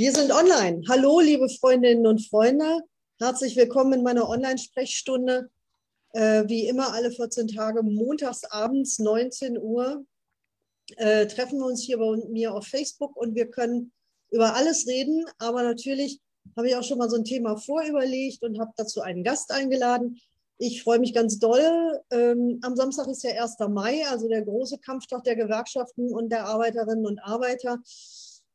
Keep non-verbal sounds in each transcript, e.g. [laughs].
Wir sind online. Hallo, liebe Freundinnen und Freunde. Herzlich willkommen in meiner Online-Sprechstunde. Äh, wie immer alle 14 Tage, montags abends 19 Uhr, äh, treffen wir uns hier bei mir auf Facebook und wir können über alles reden. Aber natürlich habe ich auch schon mal so ein Thema vorüberlegt und habe dazu einen Gast eingeladen. Ich freue mich ganz doll. Ähm, am Samstag ist ja 1. Mai, also der große Kampftag der Gewerkschaften und der Arbeiterinnen und Arbeiter.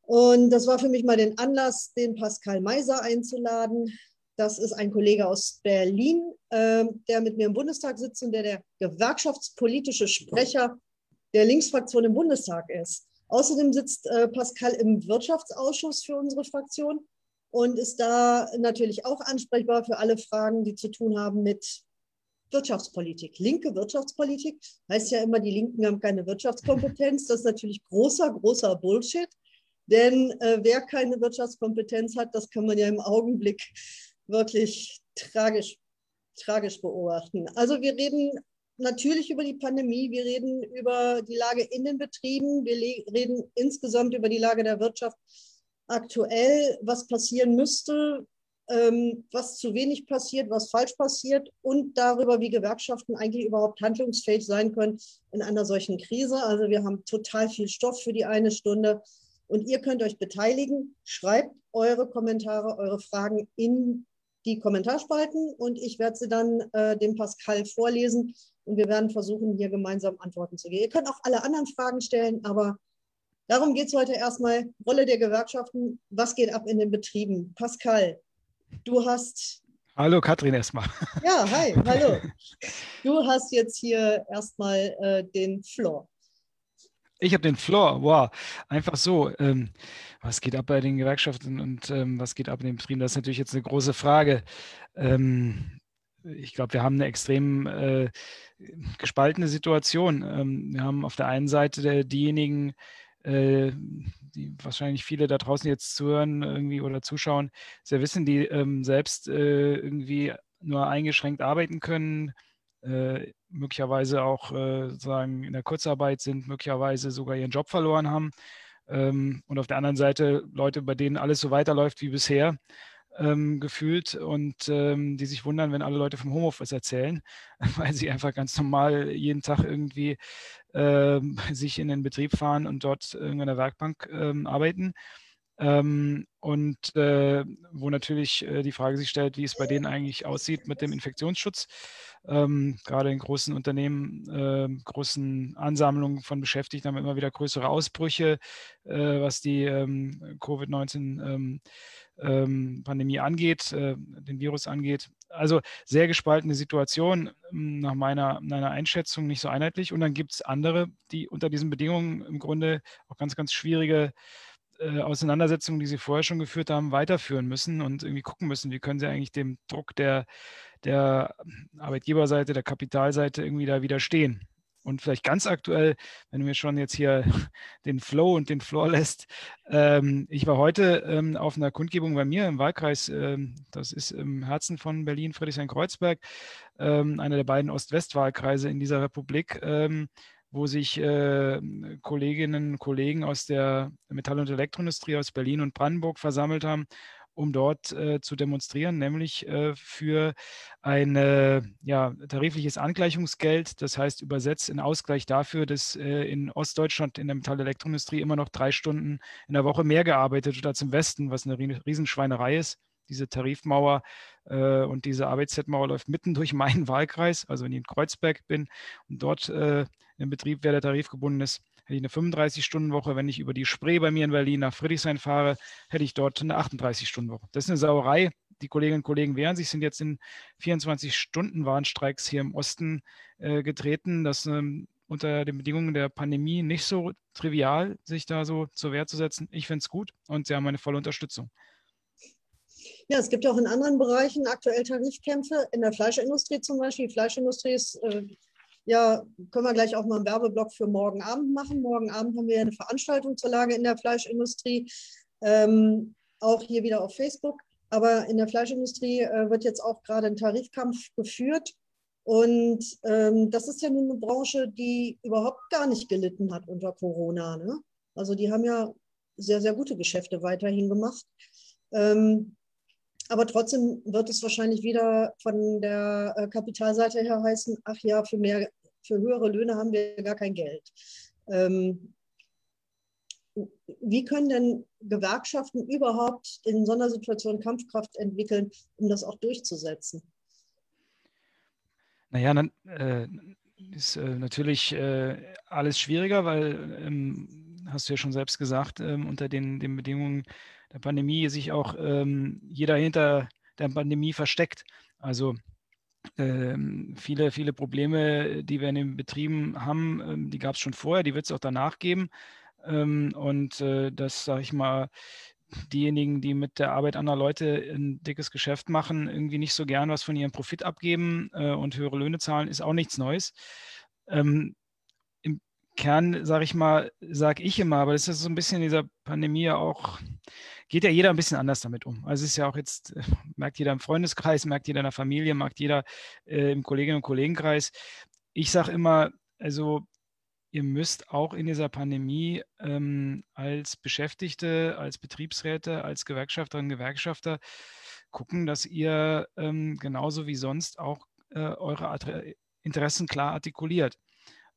Und das war für mich mal den Anlass, den Pascal Meiser einzuladen. Das ist ein Kollege aus Berlin, äh, der mit mir im Bundestag sitzt und der der gewerkschaftspolitische Sprecher der Linksfraktion im Bundestag ist. Außerdem sitzt äh, Pascal im Wirtschaftsausschuss für unsere Fraktion und ist da natürlich auch ansprechbar für alle Fragen, die zu tun haben mit Wirtschaftspolitik. Linke Wirtschaftspolitik heißt ja immer, die Linken haben keine Wirtschaftskompetenz. Das ist natürlich großer, großer Bullshit. Denn äh, wer keine Wirtschaftskompetenz hat, das kann man ja im Augenblick wirklich tragisch, tragisch beobachten. Also wir reden natürlich über die Pandemie, wir reden über die Lage in den Betrieben, wir reden insgesamt über die Lage der Wirtschaft aktuell, was passieren müsste, ähm, was zu wenig passiert, was falsch passiert und darüber, wie Gewerkschaften eigentlich überhaupt handlungsfähig sein können in einer solchen Krise. Also wir haben total viel Stoff für die eine Stunde. Und ihr könnt euch beteiligen. Schreibt eure Kommentare, eure Fragen in die Kommentarspalten und ich werde sie dann äh, dem Pascal vorlesen und wir werden versuchen, hier gemeinsam Antworten zu geben. Ihr könnt auch alle anderen Fragen stellen, aber darum geht es heute erstmal. Rolle der Gewerkschaften, was geht ab in den Betrieben? Pascal, du hast. Hallo Katrin erstmal. Ja, hi, hallo. [laughs] Du hast jetzt hier erstmal äh, den Floor. Ich habe den Floor, wow, einfach so. Ähm, was geht ab bei den Gewerkschaften und ähm, was geht ab in den Betrieben? Das ist natürlich jetzt eine große Frage. Ähm, ich glaube, wir haben eine extrem äh, gespaltene Situation. Ähm, wir haben auf der einen Seite diejenigen, äh, die wahrscheinlich viele da draußen jetzt zuhören irgendwie oder zuschauen, sehr wissen, die ähm, selbst äh, irgendwie nur eingeschränkt arbeiten können, äh, möglicherweise auch äh, sagen in der Kurzarbeit sind, möglicherweise sogar ihren Job verloren haben. Ähm, und auf der anderen Seite Leute, bei denen alles so weiterläuft wie bisher. Ähm, gefühlt und ähm, die sich wundern, wenn alle Leute vom Homeoffice erzählen, [laughs] weil sie einfach ganz normal jeden Tag irgendwie ähm, sich in den Betrieb fahren und dort in einer Werkbank ähm, arbeiten. Ähm, und äh, wo natürlich äh, die Frage sich stellt, wie es bei denen eigentlich aussieht mit dem Infektionsschutz. Ähm, gerade in großen Unternehmen, äh, großen Ansammlungen von Beschäftigten haben wir immer wieder größere Ausbrüche, äh, was die ähm, Covid-19-Pandemie ähm, ähm, angeht, äh, den Virus angeht. Also sehr gespaltene Situation ähm, nach meiner, meiner Einschätzung, nicht so einheitlich. Und dann gibt es andere, die unter diesen Bedingungen im Grunde auch ganz, ganz schwierige äh, Auseinandersetzungen, die sie vorher schon geführt haben, weiterführen müssen und irgendwie gucken müssen, wie können sie eigentlich dem Druck der, der Arbeitgeberseite, der Kapitalseite irgendwie da widerstehen. Und vielleicht ganz aktuell, wenn du mir schon jetzt hier [laughs] den Flow und den Floor lässt. Ähm, ich war heute ähm, auf einer Kundgebung bei mir im Wahlkreis, ähm, das ist im Herzen von Berlin, Friedrichshain-Kreuzberg, ähm, einer der beiden Ost-West-Wahlkreise in dieser Republik. Wo sich äh, Kolleginnen und Kollegen aus der Metall- und Elektroindustrie aus Berlin und Brandenburg versammelt haben, um dort äh, zu demonstrieren, nämlich äh, für ein ja, tarifliches Angleichungsgeld, das heißt übersetzt in Ausgleich dafür, dass äh, in Ostdeutschland in der Metall- und Elektroindustrie immer noch drei Stunden in der Woche mehr gearbeitet wird als im Westen, was eine Riesenschweinerei ist. Diese Tarifmauer äh, und diese Arbeitszeitmauer läuft mitten durch meinen Wahlkreis. Also wenn ich in Kreuzberg bin und dort äh, im Betrieb, wer der Tarif gebunden ist, hätte ich eine 35-Stunden-Woche. Wenn ich über die Spree bei mir in Berlin nach Friedrichshain fahre, hätte ich dort eine 38-Stunden-Woche. Das ist eine Sauerei. Die Kolleginnen und Kollegen wehren sich, sind jetzt in 24-Stunden-Warnstreiks hier im Osten äh, getreten. Das ähm, unter den Bedingungen der Pandemie nicht so trivial, sich da so zur Wehr zu setzen. Ich finde es gut und sie haben meine volle Unterstützung. Ja, es gibt auch in anderen Bereichen aktuell Tarifkämpfe, in der Fleischindustrie zum Beispiel. Die Fleischindustrie ist, äh, ja, können wir gleich auch mal einen Werbeblock für morgen Abend machen. Morgen Abend haben wir eine Veranstaltung zur Lage in der Fleischindustrie, ähm, auch hier wieder auf Facebook. Aber in der Fleischindustrie äh, wird jetzt auch gerade ein Tarifkampf geführt. Und ähm, das ist ja nun eine Branche, die überhaupt gar nicht gelitten hat unter Corona. Ne? Also die haben ja sehr, sehr gute Geschäfte weiterhin gemacht. Ähm, aber trotzdem wird es wahrscheinlich wieder von der äh, Kapitalseite her heißen, ach ja, für, mehr, für höhere Löhne haben wir gar kein Geld. Ähm, wie können denn Gewerkschaften überhaupt in so einer Situation Kampfkraft entwickeln, um das auch durchzusetzen? Naja, dann äh, ist äh, natürlich äh, alles schwieriger, weil, ähm, hast du ja schon selbst gesagt, ähm, unter den, den Bedingungen der Pandemie sich auch ähm, jeder hinter der Pandemie versteckt. Also ähm, viele, viele Probleme, die wir in den Betrieben haben, ähm, die gab es schon vorher, die wird es auch danach geben. Ähm, und äh, das, sage ich mal, diejenigen, die mit der Arbeit anderer Leute ein dickes Geschäft machen, irgendwie nicht so gern was von ihrem Profit abgeben äh, und höhere Löhne zahlen, ist auch nichts Neues. Ähm, Kern, sage ich mal, sage ich immer, aber das ist so ein bisschen in dieser Pandemie auch, geht ja jeder ein bisschen anders damit um. Also es ist ja auch jetzt, [laughs] merkt jeder im Freundeskreis, merkt jeder in der Familie, merkt jeder äh, im Kolleginnen- und Kollegenkreis. Ich sage immer, also ihr müsst auch in dieser Pandemie ähm, als Beschäftigte, als Betriebsräte, als Gewerkschafterinnen, Gewerkschafter gucken, dass ihr ähm, genauso wie sonst auch äh, eure Interessen klar artikuliert.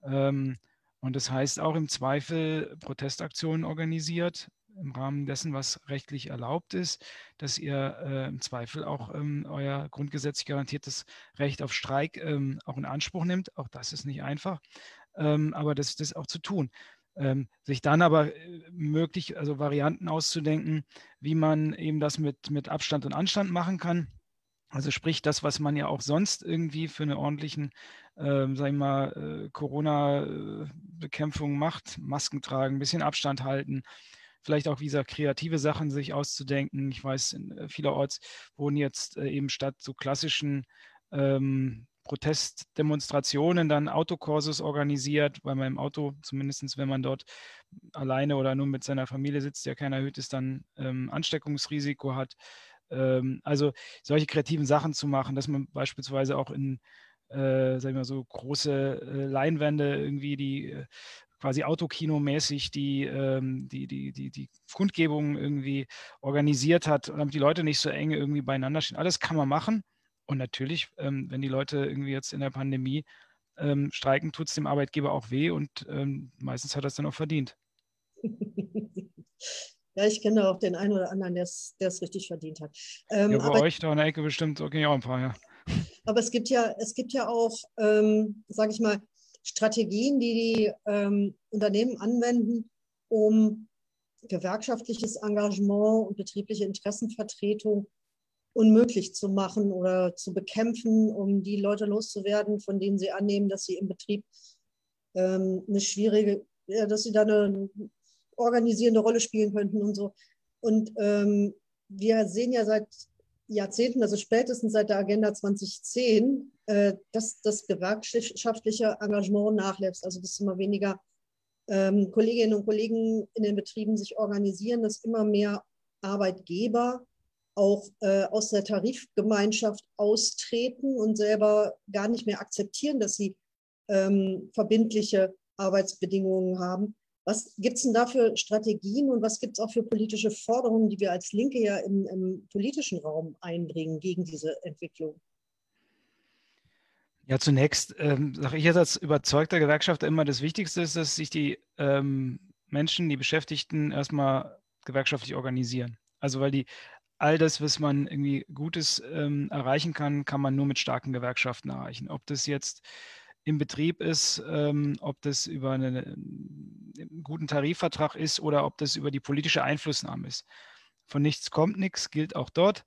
Ähm, und das heißt auch im Zweifel Protestaktionen organisiert, im Rahmen dessen, was rechtlich erlaubt ist, dass ihr äh, im Zweifel auch ähm, euer grundgesetzlich garantiertes Recht auf Streik ähm, auch in Anspruch nimmt. Auch das ist nicht einfach ähm, aber das, das auch zu tun. Ähm, sich dann aber äh, möglich, also Varianten auszudenken, wie man eben das mit, mit Abstand und Anstand machen kann. Also sprich das, was man ja auch sonst irgendwie für eine ordentlichen, äh, sag ich mal, äh, Corona-Bekämpfung macht, Masken tragen, ein bisschen Abstand halten, vielleicht auch wieder kreative Sachen sich auszudenken. Ich weiß, äh, vielerorts wurden jetzt äh, eben statt so klassischen ähm, Protestdemonstrationen dann Autokursus organisiert, weil man im Auto, zumindest wenn man dort alleine oder nur mit seiner Familie sitzt, ja kein erhöhtes dann ähm, Ansteckungsrisiko hat. Ähm, also solche kreativen Sachen zu machen, dass man beispielsweise auch in, äh, sag ich mal, so große äh, Leinwände irgendwie die äh, quasi Autokino-mäßig die, ähm, die, die, die, die Kundgebung irgendwie organisiert hat, damit die Leute nicht so eng irgendwie beieinander stehen. Alles kann man machen. Und natürlich, ähm, wenn die Leute irgendwie jetzt in der Pandemie ähm, streiken, tut es dem Arbeitgeber auch weh und ähm, meistens hat er es dann auch verdient. [laughs] Ja, ich kenne auch den einen oder anderen, der es richtig verdient hat. Ähm, ja, bei aber, euch da in der Ecke bestimmt, okay, auch ein paar, ja. Aber es gibt ja, es gibt ja auch, ähm, sage ich mal, Strategien, die die ähm, Unternehmen anwenden, um gewerkschaftliches Engagement und betriebliche Interessenvertretung unmöglich zu machen oder zu bekämpfen, um die Leute loszuwerden, von denen sie annehmen, dass sie im Betrieb ähm, eine schwierige, ja, dass sie da eine organisierende Rolle spielen könnten und so. Und ähm, wir sehen ja seit Jahrzehnten, also spätestens seit der Agenda 2010, äh, dass das gewerkschaftliche Engagement nachlässt, also dass immer weniger ähm, Kolleginnen und Kollegen in den Betrieben sich organisieren, dass immer mehr Arbeitgeber auch äh, aus der Tarifgemeinschaft austreten und selber gar nicht mehr akzeptieren, dass sie ähm, verbindliche Arbeitsbedingungen haben. Was gibt es denn da für Strategien und was gibt es auch für politische Forderungen, die wir als Linke ja im, im politischen Raum einbringen gegen diese Entwicklung? Ja, zunächst ähm, sage ich jetzt als überzeugter Gewerkschafter immer, das Wichtigste ist, dass sich die ähm, Menschen, die Beschäftigten erstmal gewerkschaftlich organisieren. Also weil die all das, was man irgendwie Gutes ähm, erreichen kann, kann man nur mit starken Gewerkschaften erreichen. Ob das jetzt im Betrieb ist, ähm, ob das über eine, einen guten Tarifvertrag ist oder ob das über die politische Einflussnahme ist. Von nichts kommt nichts, gilt auch dort.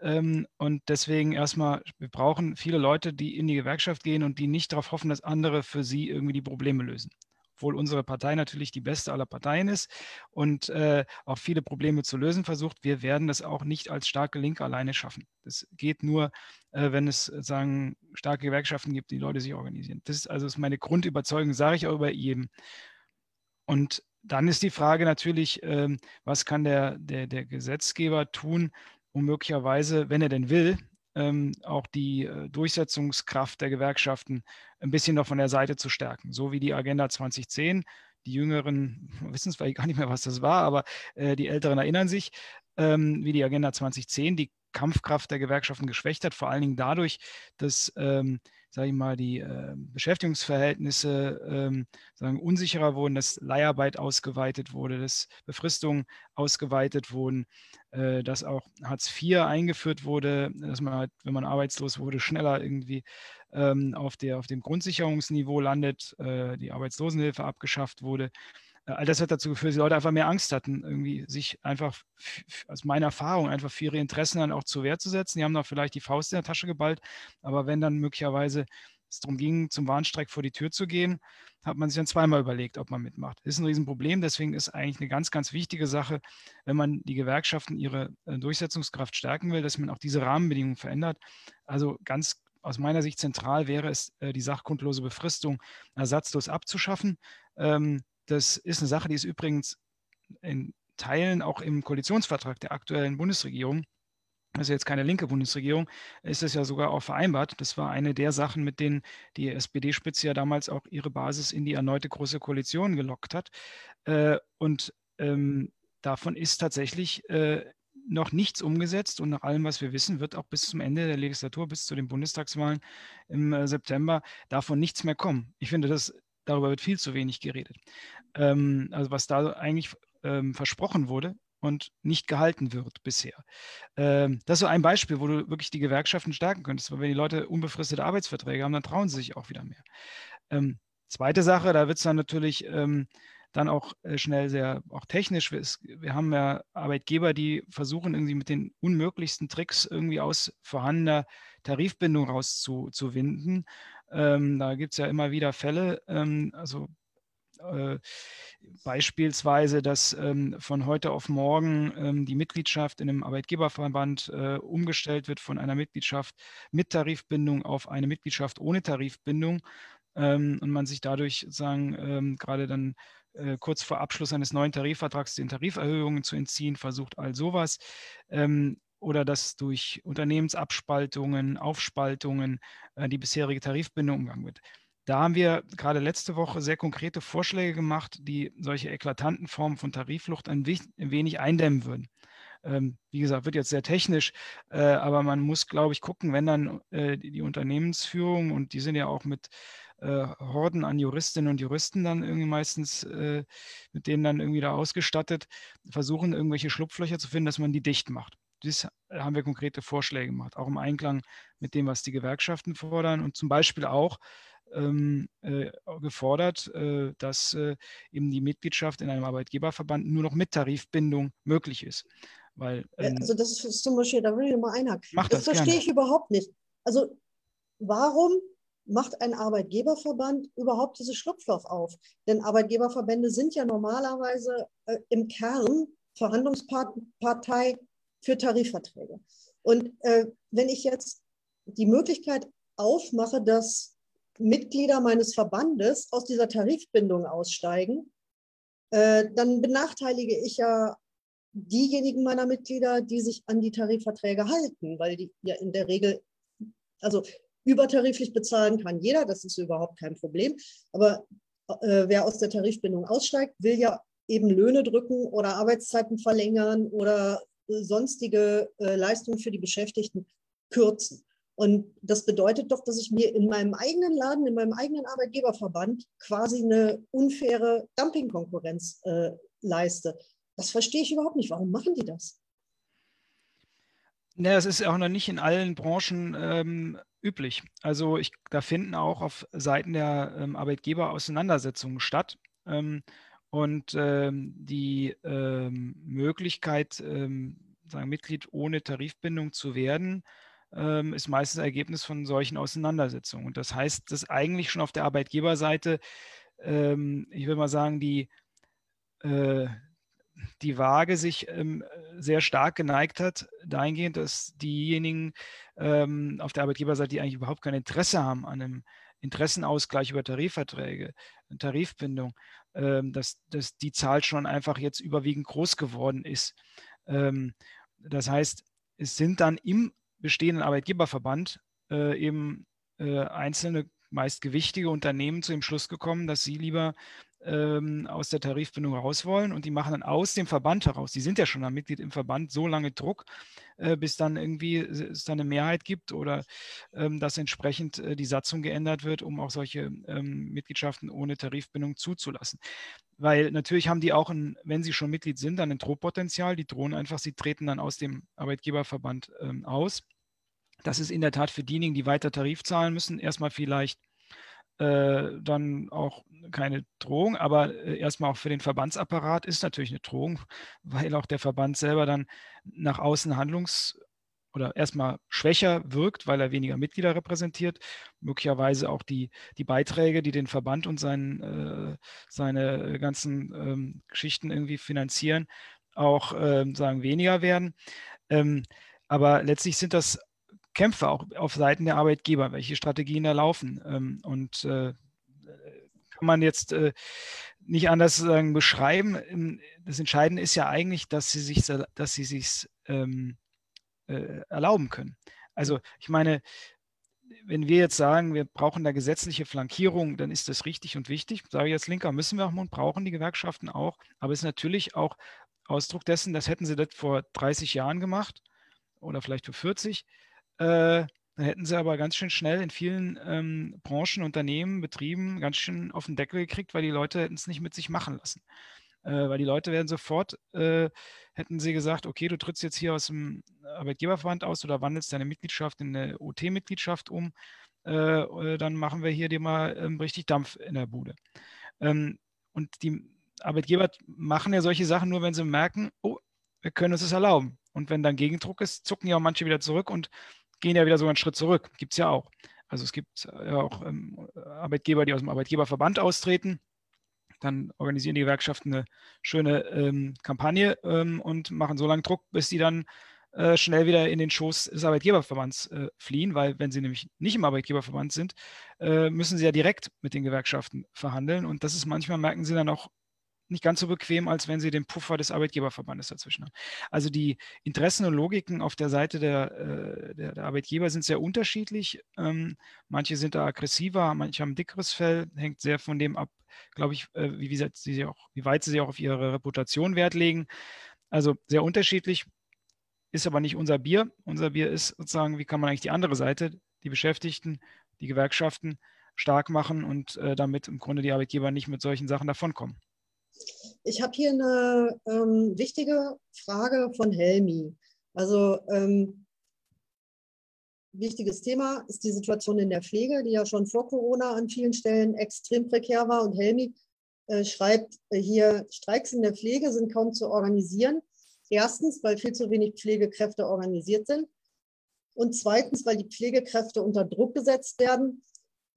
Ähm, und deswegen erstmal, wir brauchen viele Leute, die in die Gewerkschaft gehen und die nicht darauf hoffen, dass andere für sie irgendwie die Probleme lösen obwohl unsere Partei natürlich die beste aller Parteien ist und äh, auch viele Probleme zu lösen versucht. Wir werden das auch nicht als starke Linke alleine schaffen. Das geht nur, äh, wenn es äh, sagen starke Gewerkschaften gibt, die Leute sich organisieren. Das ist also meine Grundüberzeugung, sage ich auch über jedem. Und dann ist die Frage natürlich, ähm, was kann der, der, der Gesetzgeber tun, um möglicherweise, wenn er denn will, auch die äh, Durchsetzungskraft der Gewerkschaften ein bisschen noch von der Seite zu stärken. So wie die Agenda 2010, die Jüngeren [laughs] wissen es vielleicht gar nicht mehr, was das war, aber äh, die Älteren erinnern sich, ähm, wie die Agenda 2010 die Kampfkraft der Gewerkschaften geschwächt hat, vor allen Dingen dadurch, dass ähm, sage ich mal, die äh, Beschäftigungsverhältnisse ähm, sagen, unsicherer wurden, dass Leiharbeit ausgeweitet wurde, dass Befristungen ausgeweitet wurden, äh, dass auch Hartz IV eingeführt wurde, dass man halt, wenn man arbeitslos wurde, schneller irgendwie ähm, auf, der, auf dem Grundsicherungsniveau landet, äh, die Arbeitslosenhilfe abgeschafft wurde. Äh, all das hat dazu geführt, dass die Leute einfach mehr Angst hatten, irgendwie sich einfach, aus meiner Erfahrung, einfach für ihre Interessen dann auch zur Wehr zu setzen. Die haben da vielleicht die Faust in der Tasche geballt, aber wenn dann möglicherweise es darum ging, zum Warnstreik vor die Tür zu gehen, hat man sich dann zweimal überlegt, ob man mitmacht. Ist ein Riesenproblem, deswegen ist eigentlich eine ganz, ganz wichtige Sache, wenn man die Gewerkschaften ihre äh, Durchsetzungskraft stärken will, dass man auch diese Rahmenbedingungen verändert. Also ganz aus meiner Sicht zentral wäre es, äh, die sachgrundlose Befristung ersatzlos abzuschaffen. Ähm, das ist eine Sache, die ist übrigens in Teilen auch im Koalitionsvertrag der aktuellen Bundesregierung, also jetzt keine linke Bundesregierung, ist das ja sogar auch vereinbart. Das war eine der Sachen, mit denen die SPD-Spitze ja damals auch ihre Basis in die erneute große Koalition gelockt hat. Äh, und ähm, davon ist tatsächlich äh, noch nichts umgesetzt und nach allem, was wir wissen, wird auch bis zum Ende der Legislatur, bis zu den Bundestagswahlen im äh, September davon nichts mehr kommen. Ich finde, das darüber wird viel zu wenig geredet. Ähm, also was da eigentlich ähm, versprochen wurde und nicht gehalten wird bisher. Ähm, das ist so ein Beispiel, wo du wirklich die Gewerkschaften stärken könntest, weil wenn die Leute unbefristete Arbeitsverträge haben, dann trauen sie sich auch wieder mehr. Ähm, zweite Sache, da wird es dann natürlich ähm, dann auch äh, schnell sehr auch technisch. Wir, haben ja Arbeitgeber, die versuchen irgendwie mit den unmöglichsten Tricks irgendwie aus vorhandener Tarifbindung rauszuwinden. Ähm, da gibt es ja immer wieder Fälle, ähm, also äh, beispielsweise, dass ähm, von heute auf morgen ähm, die Mitgliedschaft in einem Arbeitgeberverband äh, umgestellt wird von einer Mitgliedschaft mit Tarifbindung auf eine Mitgliedschaft ohne Tarifbindung ähm, und man sich dadurch sozusagen ähm, gerade dann äh, kurz vor Abschluss eines neuen Tarifvertrags den Tariferhöhungen zu entziehen versucht, all sowas. Oder dass durch Unternehmensabspaltungen, Aufspaltungen äh, die bisherige Tarifbindung umgangen wird. Da haben wir gerade letzte Woche sehr konkrete Vorschläge gemacht, die solche eklatanten Formen von Tariflucht ein wenig eindämmen würden. Ähm, wie gesagt, wird jetzt sehr technisch, äh, aber man muss, glaube ich, gucken, wenn dann äh, die, die, Unternehmensführung und die sind ja auch mit äh, Horden an Juristinnen und Juristen dann irgendwie meistens äh, mit denen dann irgendwie da ausgestattet, versuchen irgendwelche Schlupflöcher zu finden, dass man die dicht macht das haben wir konkrete Vorschläge gemacht, auch im Einklang mit dem, was die Gewerkschaften fordern und zum Beispiel auch ähm, äh, gefordert, äh, dass äh, eben die Mitgliedschaft in einem Arbeitgeberverband nur noch mit Tarifbindung möglich ist. Weil, ähm, also das ist zum Beispiel, da will ich nochmal einhaken. Das, das verstehe gerne. ich überhaupt nicht. Also warum macht ein Arbeitgeberverband überhaupt dieses Schlupfloch auf? Denn Arbeitgeberverbände sind ja normalerweise äh, im Kern Verhandlungspartei für Tarifverträge. Und äh, wenn ich jetzt die Möglichkeit aufmache, dass Mitglieder meines Verbandes aus dieser Tarifbindung aussteigen, äh, dann benachteilige ich ja diejenigen meiner Mitglieder, die sich an die Tarifverträge halten, weil die ja in der Regel, also übertariflich bezahlen kann jeder, das ist überhaupt kein Problem. Aber äh, wer aus der Tarifbindung aussteigt, will ja eben Löhne drücken oder Arbeitszeiten verlängern oder sonstige äh, Leistungen für die Beschäftigten kürzen. Und das bedeutet doch, dass ich mir in meinem eigenen Laden, in meinem eigenen Arbeitgeberverband quasi eine unfaire Dumpingkonkurrenz äh, leiste. Das verstehe ich überhaupt nicht. Warum machen die das? Ja, es ist auch noch nicht in allen Branchen ähm, üblich. Also ich, da finden auch auf Seiten der ähm, Arbeitgeber Auseinandersetzungen statt. Ähm, und ähm, die ähm, Möglichkeit, ähm, sagen, Mitglied ohne Tarifbindung zu werden, ähm, ist meistens Ergebnis von solchen Auseinandersetzungen. Und das heißt, dass eigentlich schon auf der Arbeitgeberseite, ähm, ich will mal sagen, die, äh, die Waage sich ähm, sehr stark geneigt hat, dahingehend, dass diejenigen auf der Arbeitgeberseite, die eigentlich überhaupt kein Interesse haben an einem Interessenausgleich über Tarifverträge, Tarifbindung, ähm, dass, dass die Zahl schon einfach jetzt überwiegend groß geworden ist. Ähm, das heißt, es sind dann im bestehenden Arbeitgeberverband äh, eben äh, einzelne, meist gewichtige Unternehmen zu dem Schluss gekommen, dass sie lieber ähm, aus der Tarifbindung raus wollen und die machen dann aus dem Verband heraus, die sind ja schon ein Mitglied im Verband, so lange Druck, äh, bis dann irgendwie es dann eine Mehrheit gibt oder ähm, dass entsprechend äh, die Satzung geändert wird, um auch solche ähm, Mitgliedschaften ohne Tarifbindung zuzulassen. Weil natürlich haben die auch, ein, wenn sie schon Mitglied sind, dann ein Drohpotenzial. Die drohen einfach, sie treten dann aus dem Arbeitgeberverband ähm, aus. Das ist in der Tat für diejenigen, die weiter Tarif zahlen müssen, erstmal vielleicht äh, dann auch keine Drohung, aber äh, erstmal auch für den Verbandsapparat ist natürlich eine Drohung, [laughs] weil auch der Verband selber dann nach außen handlungs- oder erstmal schwächer wirkt, weil er weniger Mitglieder repräsentiert, möglicherweise auch die, die Beiträge, die den Verband und sein, äh, seine ganzen ähm, Geschichten irgendwie finanzieren, auch ähm, sagen weniger werden. Ähm, aber letztlich sind das Kämpfe auch auf Seiten der Arbeitgeber, welche Strategien da laufen. Ähm, und äh, kann man jetzt äh, nicht anders sagen, beschreiben. Ähm, das Entscheidende ist ja eigentlich, dass sie sich, dass sie sich ähm, äh, erlauben können. Also ich meine, wenn wir jetzt sagen, wir brauchen da gesetzliche Flankierung, dann ist das richtig und wichtig. Sage ich jetzt Linker, müssen wir auch und brauchen die Gewerkschaften auch. Aber es ist natürlich auch Ausdruck dessen, das hätten sie das vor 30 Jahren gemacht oder vielleicht vor 40 äh, dann hätten sie aber ganz schön schnell in vielen ähm, Branchen, Unternehmen, Betrieben ganz schön auf den Deckel gekriegt, weil die Leute hätten es nicht mit sich machen lassen. Äh, weil die Leute werden sofort, äh, hätten sie gesagt, okay, du trittst jetzt hier aus dem Arbeitgeberverband aus oder wandelst deine Mitgliedschaft in eine OT-Mitgliedschaft um, äh, äh, dann machen wir hier dir mal ähm, richtig Dampf in der Bude. Ähm, und die Arbeitgeber machen ja solche Sachen nur, wenn sie merken, oh, wir können uns das erlauben. Und wenn dann Gegendruck ist, zucken ja auch manche wieder zurück und gehen ja wieder so einen Schritt zurück. Gibt es ja auch. Also es gibt ja auch ähm, Arbeitgeber, die aus dem Arbeitgeberverband austreten. Dann organisieren die Gewerkschaften eine schöne ähm, Kampagne ähm, und machen so lange Druck, bis sie dann äh, schnell wieder in den Schoß des Arbeitgeberverbands äh, fliehen, weil wenn sie nämlich nicht im Arbeitgeberverband sind, äh, müssen sie ja direkt mit den Gewerkschaften verhandeln. Und das ist manchmal, merken sie dann auch nicht ganz so bequem, als wenn sie den Puffer des Arbeitgeberverbandes dazwischen haben. Also die Interessen und Logiken auf der Seite der, äh, der, der Arbeitgeber sind sehr unterschiedlich. Ähm, manche sind da aggressiver, manche haben dickeres Fell, hängt sehr von dem ab, glaube ich, äh, wie, wie, sie auch, wie weit sie auch auf ihre Reputation Wert legen. Also sehr unterschiedlich, ist aber nicht unser Bier. Unser Bier ist sozusagen, wie kann man eigentlich die andere Seite, die Beschäftigten, die Gewerkschaften stark machen und äh, damit im Grunde die Arbeitgeber nicht mit solchen Sachen davonkommen. Ich habe hier eine ähm, wichtige Frage von Helmi. Also ähm, wichtiges Thema ist die Situation in der Pflege, die ja schon vor Corona an vielen Stellen extrem prekär war. Und Helmi äh, schreibt hier, Streiks in der Pflege sind kaum zu organisieren. Erstens, weil viel zu wenig Pflegekräfte organisiert sind. Und zweitens, weil die Pflegekräfte unter Druck gesetzt werden.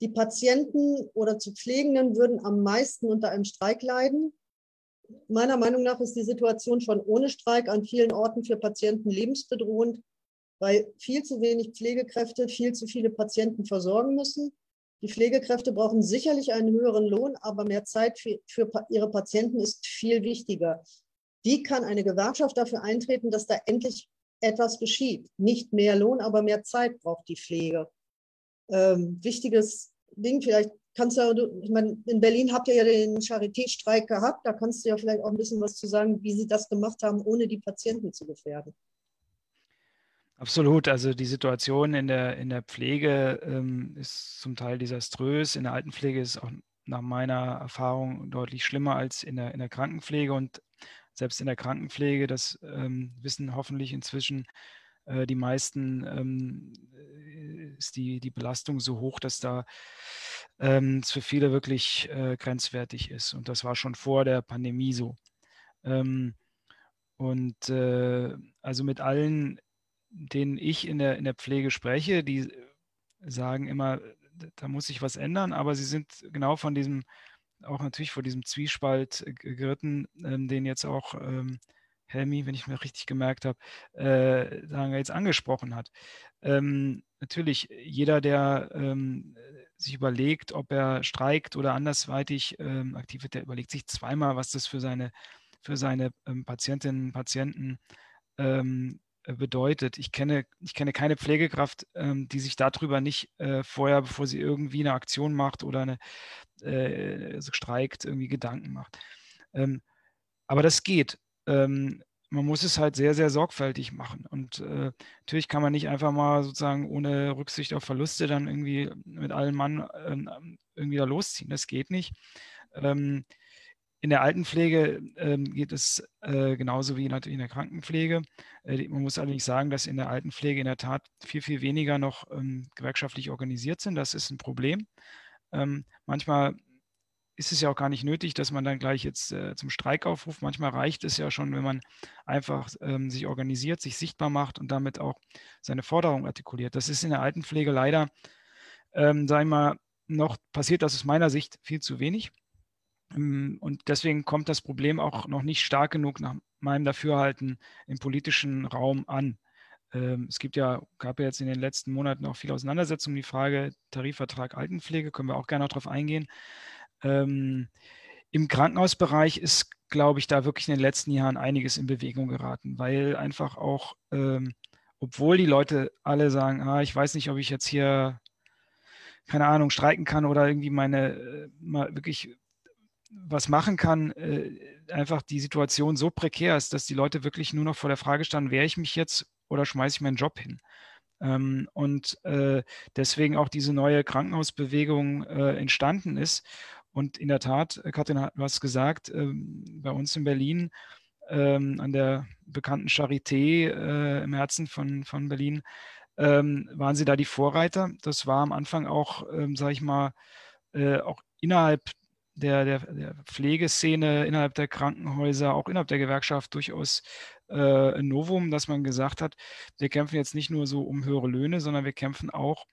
Die Patienten oder zu Pflegenden würden am meisten unter einem Streik leiden meiner Meinung nach ist die Situation schon ohne Streik an vielen Orten für Patienten lebensbedrohend, weil viel zu wenig Pflegekräfte viel zu viele Patienten versorgen müssen. Die Pflegekräfte brauchen sicherlich einen höheren Lohn, aber mehr Zeit für, für ihre Patienten ist viel wichtiger. Wie kann eine Gewerkschaft dafür eintreten, dass da endlich etwas geschieht? Nicht mehr Lohn, aber mehr Zeit braucht die Pflege. Ähm, wichtiges Ding, vielleicht kannst ja, ich meine, in Berlin habt ihr ja den Charité-Streik gehabt, da kannst du ja vielleicht auch ein bisschen was zu sagen, wie sie das gemacht haben, ohne die Patienten zu gefährden. Absolut. Also die Situation in der, in der Pflege ähm, ist zum Teil desaströs. In der Altenpflege ist auch nach meiner Erfahrung deutlich schlimmer als in der, in der Krankenpflege. Und selbst in der Krankenpflege, das ähm, wissen hoffentlich inzwischen die meisten, ähm, ist die, die Belastung so hoch, dass da ähm, es für viele wirklich äh, grenzwertig ist. Und das war schon vor der Pandemie so. Ähm, und äh, also mit allen, denen ich in der, in der Pflege spreche, die sagen immer, da muss sich was ändern, aber sie sind genau von diesem, auch natürlich vor diesem Zwiespalt geritten, ähm, den jetzt auch ähm, Helmi, wenn ich mir richtig gemerkt habe, äh, sagen wir jetzt angesprochen hat. Ähm, natürlich, jeder, der ähm, sich überlegt, ob er streikt oder andersweitig ähm, aktiv wird, der überlegt sich zweimal, was das für seine, für seine ähm, Patientinnen und Patienten ähm, äh, bedeutet. Ich kenne, ich kenne keine Pflegekraft, ähm, die sich darüber nicht äh, vorher, bevor sie irgendwie eine Aktion macht oder eine, äh, also streikt, irgendwie Gedanken macht. Aber das geht. Ähm, man muss es halt sehr, sehr sorgfältig machen. Und äh, natürlich kann man nicht einfach mal sozusagen ohne Rücksicht auf Verluste dann irgendwie mit allem Mann ähm, irgendwie da losziehen. Das geht nicht. Ähm, in der Altenpflege ähm, geht es äh, genauso wie natürlich in der Krankenpflege. Äh, man muss allerdings sagen, dass in der Altenpflege in der Tat viel, viel weniger noch ähm, gewerkschaftlich organisiert sind. Das ist ein Problem. Ähm, manchmal ist es ja auch gar nicht nötig, dass man dann gleich jetzt äh, zum Streik aufruft. Manchmal reicht es ja schon, wenn man einfach ähm, sich organisiert, sich sichtbar macht und damit auch seine Forderung artikuliert. Das ist in der Altenpflege leider, ähm, sagen wir mal, noch passiert das aus meiner Sicht viel zu wenig. Ähm, und deswegen kommt das Problem auch noch nicht stark genug nach meinem Dafürhalten im politischen Raum an. Ähm, es gibt ja, gab ja jetzt in den letzten Monaten auch viel Auseinandersetzung die Frage Tarifvertrag Altenpflege, können wir auch gerne noch darauf eingehen. Ähm, Im Krankenhausbereich ist, glaube ich, da wirklich in den letzten Jahren einiges in Bewegung geraten, weil einfach auch, ähm, obwohl die Leute alle sagen, ah, ich weiß nicht, ob ich jetzt hier, keine Ahnung, streiken kann oder irgendwie meine, äh, mal wirklich was machen kann, äh, einfach die Situation so prekär ist, dass die Leute wirklich nur noch vor der Frage standen, wehre ich mich jetzt oder schmeiße ich meinen Job hin? Ähm, und äh, deswegen auch diese neue Krankenhausbewegung äh, entstanden ist. Und in der Tat, äh, Katrin hat was gesagt, ähm, bei uns in Berlin ähm, an der bekannten Charité äh, im Herzen von, von Berlin ähm, waren sie da die Vorreiter. Das war am Anfang auch, ähm, sage ich mal, äh, auch innerhalb der, der, der, Pflegeszene, innerhalb der Krankenhäuser, auch innerhalb der Gewerkschaft durchaus ein Novum, dass man gesagt hat, wir kämpfen jetzt nicht nur so um höhere Löhne, sondern wir kämpfen auch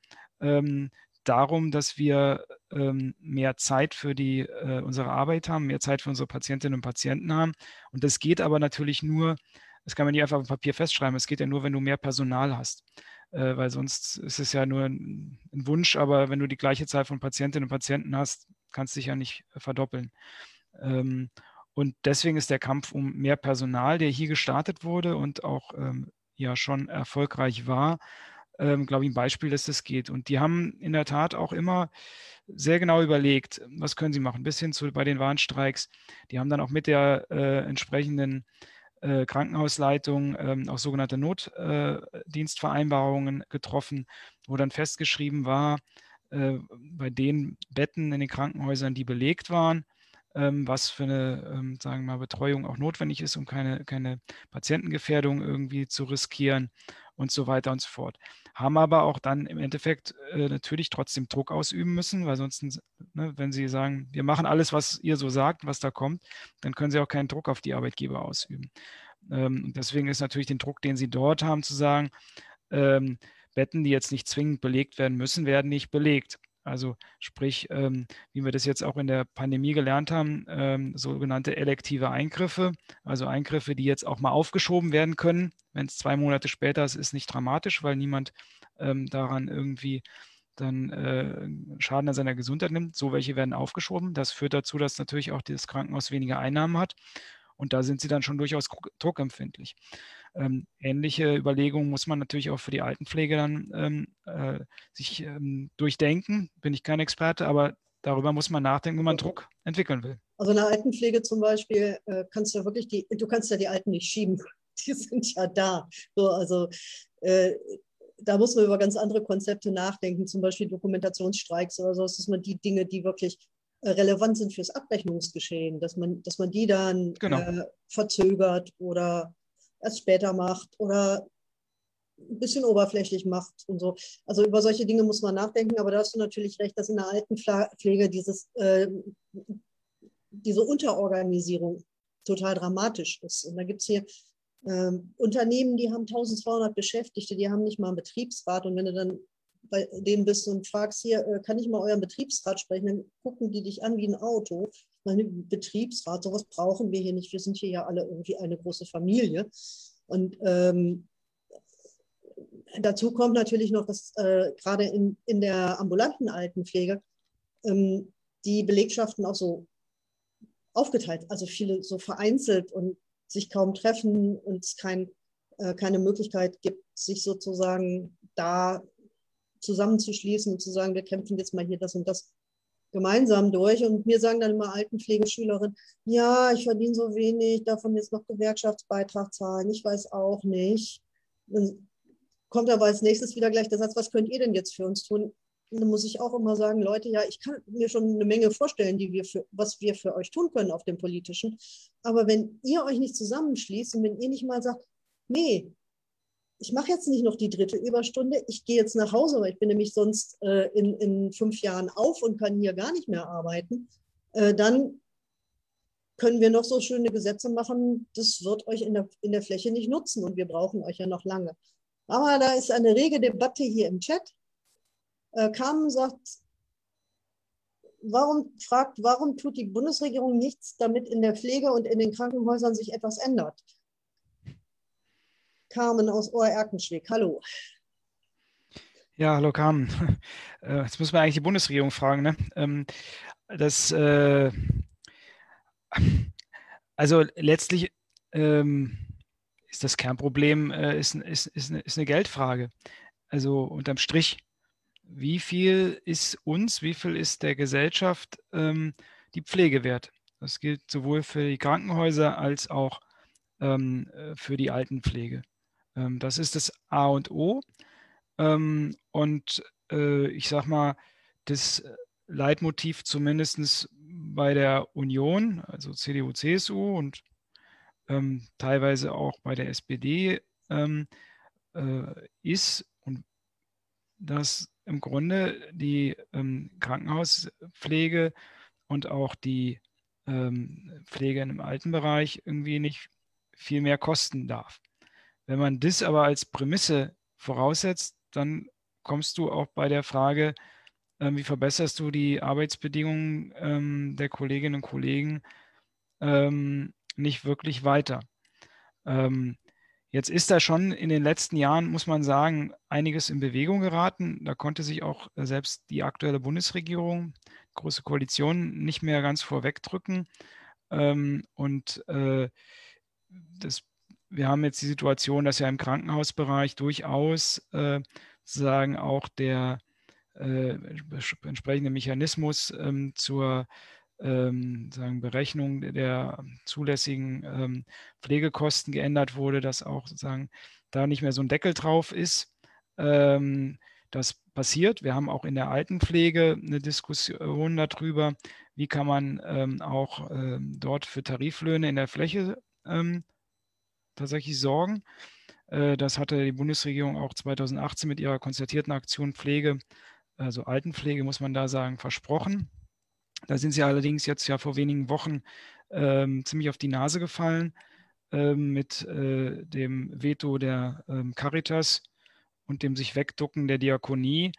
darum, dass wir ähm, mehr Zeit für die, äh, unsere Arbeit haben, mehr Zeit für unsere Patientinnen und Patienten haben. Und das geht aber natürlich nur, das kann man nicht einfach auf Papier festschreiben, es geht ja nur, wenn du mehr Personal hast. Äh, weil sonst ist es ja nur ein, ein, Wunsch, aber wenn du die gleiche Zahl von Patientinnen und Patienten hast, kannst du dich ja nicht verdoppeln. Ähm, und deswegen ist der Kampf um mehr Personal, der hier gestartet wurde und auch ähm, ja schon erfolgreich war, ähm, glaube ich, ein Beispiel, dass das geht. Und die haben in der Tat auch immer sehr genau überlegt, was können sie machen, bis hin zu bei den Warnstreiks. Die haben dann auch mit der äh, entsprechenden äh, Krankenhausleitung ähm, auch sogenannte Notdienstvereinbarungen äh, getroffen, wo dann festgeschrieben war, äh, bei den Betten in den Krankenhäusern, die belegt waren, ähm, was für eine, ähm, sagen wir mal, Betreuung auch notwendig ist, um keine, keine Patientengefährdung irgendwie zu riskieren und so weiter und so fort. Haben aber auch dann im Endeffekt äh, natürlich trotzdem Druck ausüben müssen, weil sonst, ne, wenn sie sagen, wir machen alles, was ihr so sagt, was da kommt, dann können sie auch keinen Druck auf die Arbeitgeber ausüben. Ähm, deswegen ist natürlich den Druck, den sie dort haben, zu sagen, ähm, Betten, die jetzt nicht zwingend belegt werden müssen, werden nicht belegt. Also sprich, ähm, wie wir das jetzt auch in der Pandemie gelernt haben, ähm, sogenannte elektive Eingriffe, also Eingriffe, die jetzt auch mal aufgeschoben werden können. Wenn es zwei Monate später ist, ist nicht dramatisch, weil niemand ähm, daran irgendwie dann äh, Schaden an seiner Gesundheit nimmt. So welche werden aufgeschoben. Das führt dazu, dass natürlich auch das Krankenhaus weniger Einnahmen hat. Und da sind sie dann schon durchaus druckempfindlich. Ähm, ähnliche Überlegungen muss man natürlich auch für die Altenpflege dann ähm, äh, sich ähm, durchdenken. Bin ich kein Experte, aber darüber muss man nachdenken, wenn man Druck entwickeln will. Also in der Altenpflege zum Beispiel äh, kannst du wirklich die, du kannst ja die Alten nicht schieben. [laughs] Die sind ja da. So, also äh, da muss man über ganz andere Konzepte nachdenken, zum Beispiel Dokumentationsstreiks oder so. Das sind die Dinge, die wirklich relevant sind fürs Abrechnungsgeschehen, dass man, dass man die dann genau. äh, verzögert oder erst später macht oder ein bisschen oberflächlich macht und so. Also über solche Dinge muss man nachdenken, aber da hast du natürlich recht, dass in der Altenpflege dieses, äh, diese Unterorganisierung total dramatisch ist. Und da gibt es hier äh, Unternehmen, die haben 1200 Beschäftigte, die haben nicht mal einen Betriebsrat. Und wenn du dann bei denen bist und fragst, hier, äh, kann ich mal euren Betriebsrat sprechen, dann gucken die dich an wie ein Auto meine Betriebsrat, sowas brauchen wir hier nicht. Wir sind hier ja alle irgendwie eine große Familie. Und ähm, dazu kommt natürlich noch, dass äh, gerade in, in der ambulanten Altenpflege ähm, die Belegschaften auch so aufgeteilt, also viele so vereinzelt und sich kaum treffen und es kein äh, keine Möglichkeit gibt, sich sozusagen da zusammenzuschließen und zu sagen, wir kämpfen jetzt mal hier das und das gemeinsam durch. Und mir sagen dann immer Altenpflegeschülerinnen, ja, ich verdiene so wenig, davon jetzt noch Gewerkschaftsbeitrag zahlen, ich weiß auch nicht. Dann kommt aber als nächstes wieder gleich der Satz, was könnt ihr denn jetzt für uns tun? Dann muss ich auch immer sagen, Leute, ja, ich kann mir schon eine Menge vorstellen, die wir für, was wir für euch tun können auf dem politischen. Aber wenn ihr euch nicht zusammenschließt und wenn ihr nicht mal sagt, nee, ich mache jetzt nicht noch die dritte Überstunde, ich gehe jetzt nach Hause, weil ich bin nämlich sonst äh, in, in fünf Jahren auf und kann hier gar nicht mehr arbeiten, äh, dann können wir noch so schöne Gesetze machen, das wird euch in der, in der Fläche nicht nutzen und wir brauchen euch ja noch lange. Aber da ist eine rege Debatte hier im Chat. Äh, Carmen sagt, warum fragt, warum tut die Bundesregierung nichts, damit in der Pflege und in den Krankenhäusern sich etwas ändert? Carmen aus Ohr-Erkenschwick. Hallo. Ja, hallo Carmen. [laughs] Äh, jetzt müssen wir eigentlich die Bundesregierung fragen. Ne? Ähm, das, äh, also letztlich ähm, ist das Kernproblem äh, ist, ist, ist, eine, ist eine Geldfrage. Also unterm Strich, wie viel ist uns, wie viel ist der Gesellschaft ähm, die Pflege wert? Das gilt sowohl für die Krankenhäuser als auch für die Altenpflege. Ähm, das ist das A und O. Ähm, und äh, ich sage mal, das Leitmotiv zumindest bei der Union, also CDU, CSU und ähm, teilweise auch bei der SPD äh, ist und dass im Grunde die Krankenhauspflege und auch die Pflege im Altenbereich irgendwie nicht viel mehr kosten darf. Wenn man das aber als Prämisse voraussetzt, dann kommst du auch bei der Frage, äh, wie verbesserst du die Arbeitsbedingungen ähm, der Kolleginnen und Kollegen ähm, nicht wirklich weiter. Ähm, jetzt ist da schon in den letzten Jahren, muss man sagen, einiges in Bewegung geraten. Da konnte sich auch äh, selbst die aktuelle Bundesregierung, große Koalition, nicht mehr ganz vorwegdrücken. Ähm, und äh, das wir haben jetzt die Situation, dass ja im Krankenhausbereich durchaus äh, sozusagen auch der äh, entsprechende Mechanismus ähm, zur ähm, sagen Berechnung der zulässigen ähm, Pflegekosten geändert wurde, dass auch sozusagen da nicht mehr so ein Deckel drauf ist. Ähm, das passiert. Wir haben auch in der Altenpflege eine Diskussion darüber, wie kann man ähm, auch ähm, dort für Tariflöhne in der Fläche ähm, tatsächlich sorgen. Äh, das hatte die Bundesregierung auch 2018 mit ihrer konzertierten Aktion Pflege, also Altenpflege, muss man da sagen, versprochen. Da sind sie allerdings jetzt ja vor wenigen Wochen ähm, ziemlich auf die Nase gefallen ähm, mit äh, dem Veto der ähm, Caritas und dem sich wegducken der Diakonie,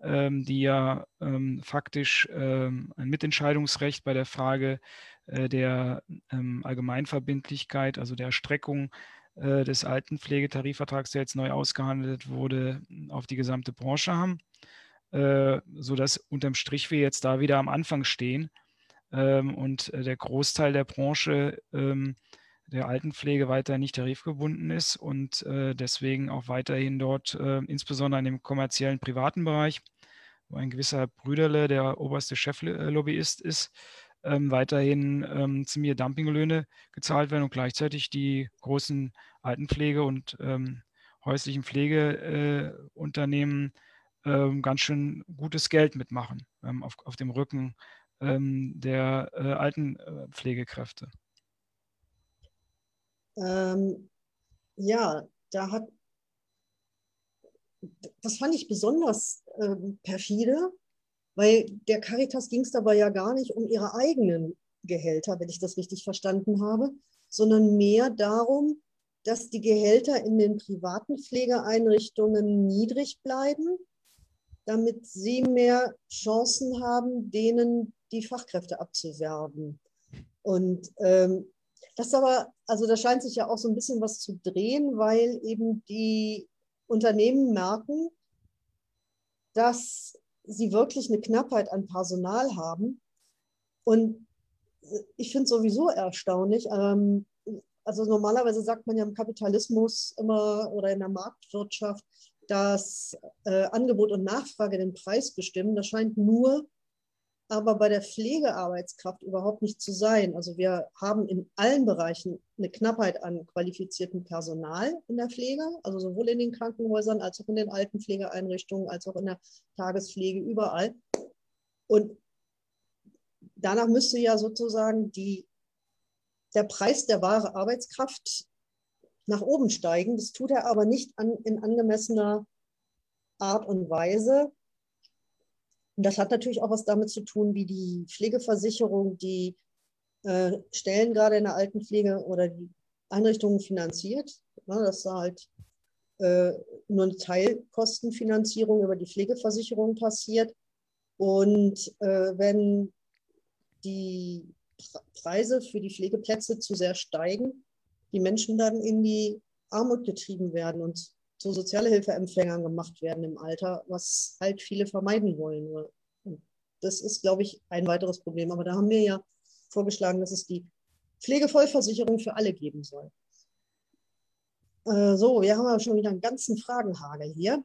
ähm, die ja ähm, faktisch ähm, ein Mitentscheidungsrecht bei der Frage äh, der ähm, Allgemeinverbindlichkeit, also der Erstreckung äh, des alten Pflegetarifvertrags, der jetzt neu ausgehandelt wurde, auf die gesamte Branche haben, äh, sodass unterm Strich wir jetzt da wieder am Anfang stehen ähm, und der Großteil der Branche ähm, der Altenpflege weiter nicht tarifgebunden ist und deswegen auch weiterhin dort, insbesondere in dem kommerziellen privaten Bereich, wo ein gewisser Brüderle der oberste Cheflobbyist ist, ähm, weiterhin ähm, ziemliche Dumpinglöhne gezahlt werden und gleichzeitig die großen Altenpflege- und ähm, häuslichen Pflegeunternehmen äh, ganz schön gutes Geld mitmachen ähm, auf, auf dem Rücken ähm, der äh, Altenpflegekräfte. Ähm, ja, da hat das fand ich besonders perfide, weil der Caritas ging es dabei ja gar nicht um ihre eigenen Gehälter, wenn ich das richtig verstanden habe, sondern mehr darum, dass die Gehälter in den privaten Pflegeeinrichtungen niedrig bleiben, damit sie mehr Chancen haben, denen die Fachkräfte abzuwerben. Und ähm, das aber, also da scheint sich ja auch so ein bisschen was zu drehen, weil eben die Unternehmen merken, dass sie wirklich eine Knappheit an Personal haben. Und ich finde es sowieso erstaunlich. Ähm, also normalerweise sagt man ja im Kapitalismus immer oder in der Marktwirtschaft, dass äh, Angebot und Nachfrage den Preis bestimmen. Das scheint nur aber bei der Pflegearbeitskraft überhaupt nicht zu sein. Also wir haben in allen Bereichen eine Knappheit an qualifiziertem Personal in der Pflege, also sowohl in den Krankenhäusern als auch in den Altenpflegeeinrichtungen, als auch in der Tagespflege, überall. Und danach müsste ja sozusagen die, der Preis der wahre Arbeitskraft nach oben steigen. Das tut er aber nicht an, in angemessener Art und Weise. Und das hat natürlich auch was damit zu tun, wie die Pflegeversicherung die äh, Stellen gerade in der Altenpflege oder die Einrichtungen finanziert. Ja, dass da halt äh, nur eine Teilkostenfinanzierung über die Pflegeversicherung passiert. Und äh, wenn die Preise für die Pflegeplätze zu sehr steigen, die Menschen dann in die Armut getrieben werden und zu Sozialhilfeempfängern gemacht werden im Alter, was halt viele vermeiden wollen. Und das ist, glaube ich, ein weiteres Problem. Aber da haben wir ja vorgeschlagen, dass es die Pflegevollversicherung für alle geben soll. Äh, so, wir haben aber schon wieder einen ganzen Fragenhagel hier.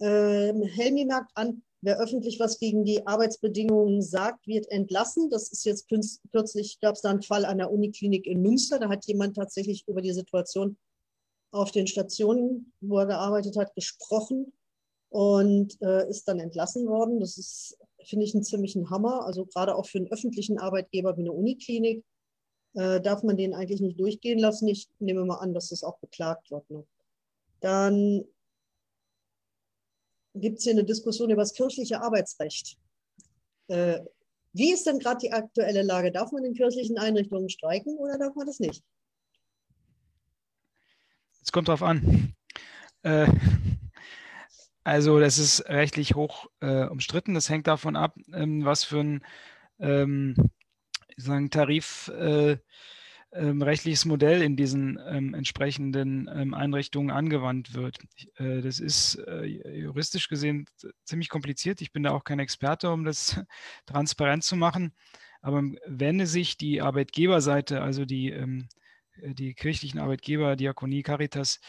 Äh, Helmi merkt an, wer öffentlich was gegen die Arbeitsbedingungen sagt, wird entlassen. Das ist jetzt kürzlich, gab es da einen Fall an der Uniklinik in Münster. Da hat jemand tatsächlich über die Situation auf den Stationen, wo er gearbeitet hat, gesprochen und äh, ist dann entlassen worden. Das ist, finde ich, einen ziemlichen Hammer. Also gerade auch für einen öffentlichen Arbeitgeber wie eine Uniklinik äh, darf man den eigentlich nicht durchgehen lassen. Ich nehme mal an, dass das auch beklagt wird. Ne? Dann gibt es hier eine Diskussion über das kirchliche Arbeitsrecht. Äh, wie ist denn gerade die aktuelle Lage? Darf man in kirchlichen Einrichtungen streiken oder darf man das nicht? Es kommt drauf an. Äh, also das ist rechtlich hoch äh, umstritten. Das hängt davon ab, ähm, was für ein ähm, sagen, Tarif äh, ähm, rechtliches Modell in diesen ähm, entsprechenden ähm, Einrichtungen angewandt wird. Äh, das ist äh, juristisch gesehen ziemlich kompliziert. Ich bin da auch kein Experte, um das [laughs] transparent zu machen. Aber wenn sich die Arbeitgeberseite, also die ähm, äh, die kirchlichen Arbeitgeber, Diakonie, Caritas,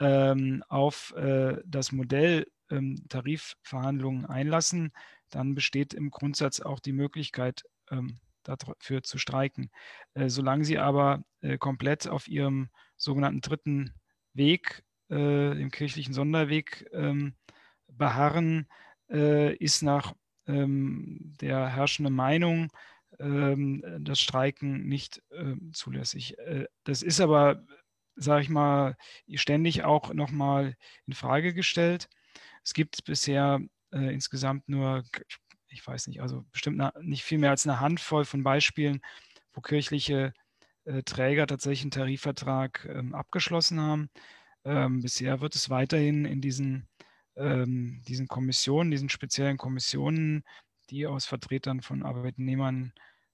ähm, auf äh, das Modell ähm, Tarifverhandlungen einlassen, dann besteht im Grundsatz auch die Möglichkeit, ähm, dafür zu streiken. Äh, solange sie aber äh, komplett auf ihrem sogenannten dritten Weg, äh, dem kirchlichen Sonderweg, ähm, beharren, äh, ist nach ähm, der herrschenden Meinung das Streiken nicht äh, zulässig. Äh, das ist aber, sage ich mal, ständig auch nochmal in Frage gestellt. Es gibt bisher äh, insgesamt nur, ich weiß nicht, also bestimmt nicht viel mehr als eine Handvoll von Beispielen, wo kirchliche äh, Träger tatsächlich einen Tarifvertrag ähm, abgeschlossen haben. Ähm, bisher wird es weiterhin in diesen, ähm, diesen Kommissionen, diesen speziellen Kommissionen die aus Vertretern von Arbeitnehmern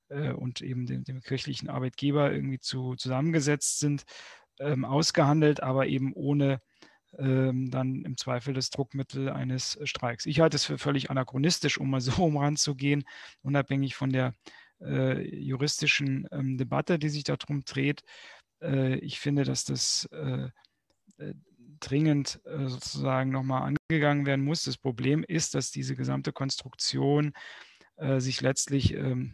äh, und eben dem, dem, kirchlichen Arbeitgeber irgendwie zu, zusammengesetzt sind, ähm, ausgehandelt, aber eben ohne ähm, dann im Zweifel das Druckmittel eines Streiks. Ich halte es für völlig anachronistisch, um mal [laughs] so umranzugehen, unabhängig von der äh, juristischen ähm, Debatte, die sich darum dreht. Äh, ich finde, dass das äh, äh dringend äh, sozusagen nochmal angegangen werden muss. Das Problem ist, dass diese gesamte Konstruktion äh, sich letztlich ähm,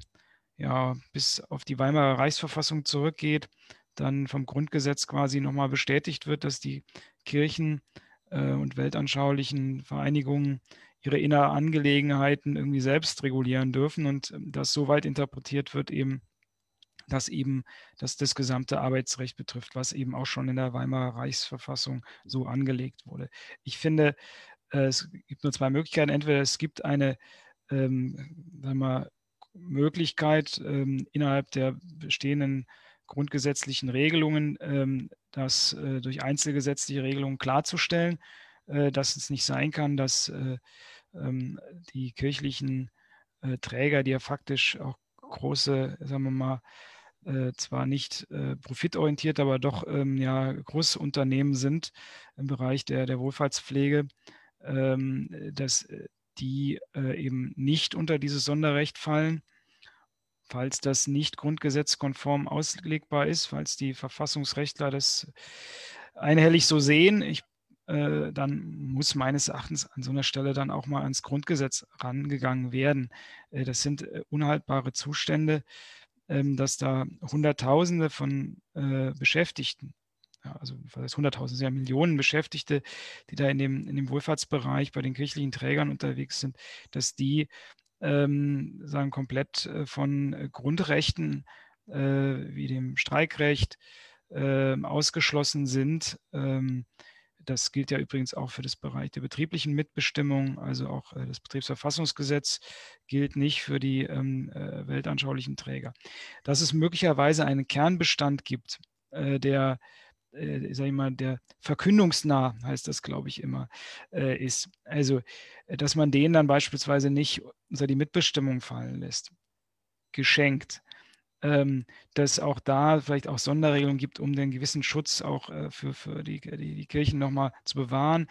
ja, bis auf die Weimarer Reichsverfassung zurückgeht, dann vom Grundgesetz quasi nochmal bestätigt wird, dass die Kirchen äh, und weltanschaulichen Vereinigungen ihre inneren Angelegenheiten irgendwie selbst regulieren dürfen und ähm, das so weit interpretiert wird eben, dass eben dass das gesamte Arbeitsrecht betrifft, was eben auch schon in der Weimarer Reichsverfassung so angelegt wurde. Ich finde, äh, es gibt nur zwei Möglichkeiten. Entweder es gibt eine ähm, wir, Möglichkeit, ähm, innerhalb der bestehenden grundgesetzlichen Regelungen ähm, das äh, durch einzelgesetzliche Regelungen klarzustellen, äh, dass es nicht sein kann, dass äh, ähm, die kirchlichen äh, Träger, die ja faktisch auch große, sagen wir mal, äh, zwar nicht äh, profitorientiert, aber doch ähm, ja große Unternehmen sind im Bereich der, der Wohlfahrtspflege, ähm, dass die äh, eben nicht unter dieses Sonderrecht fallen. falls das nicht grundgesetzkonform auslegbar ist, falls die Verfassungsrechtler das einhellig so sehen. Ich äh, dann muss meines Erachtens an so einer Stelle dann auch mal ans Grundgesetz rangegangen werden. Äh, das sind äh, unhaltbare Zustände, dass da Hunderttausende von Beschäftigten, also was heißt Hunderttausende, ja Millionen Beschäftigte, die da in dem, in dem Wohlfahrtsbereich bei den kirchlichen Trägern unterwegs sind, dass die ähm, sagen, komplett von Grundrechten wie dem Streikrecht äh, ausgeschlossen sind. Ähm, das gilt ja übrigens auch für das Bereich der betrieblichen Mitbestimmung. Also auch äh, das Betriebsverfassungsgesetz gilt nicht für die ähm, äh, weltanschaulichen Träger. Dass es möglicherweise einen Kernbestand gibt, äh, der äh, sag ich mal, der verkündungsnah, heißt das, glaube ich, immer, äh, ist. Also, äh, dass man den dann beispielsweise nicht unter die Mitbestimmung fallen lässt. Geschenkt ähm, dass auch da vielleicht auch Sonderregelungen gibt, um den gewissen Schutz auch äh, für, für die, die, die Kirchen nochmal zu bewahren,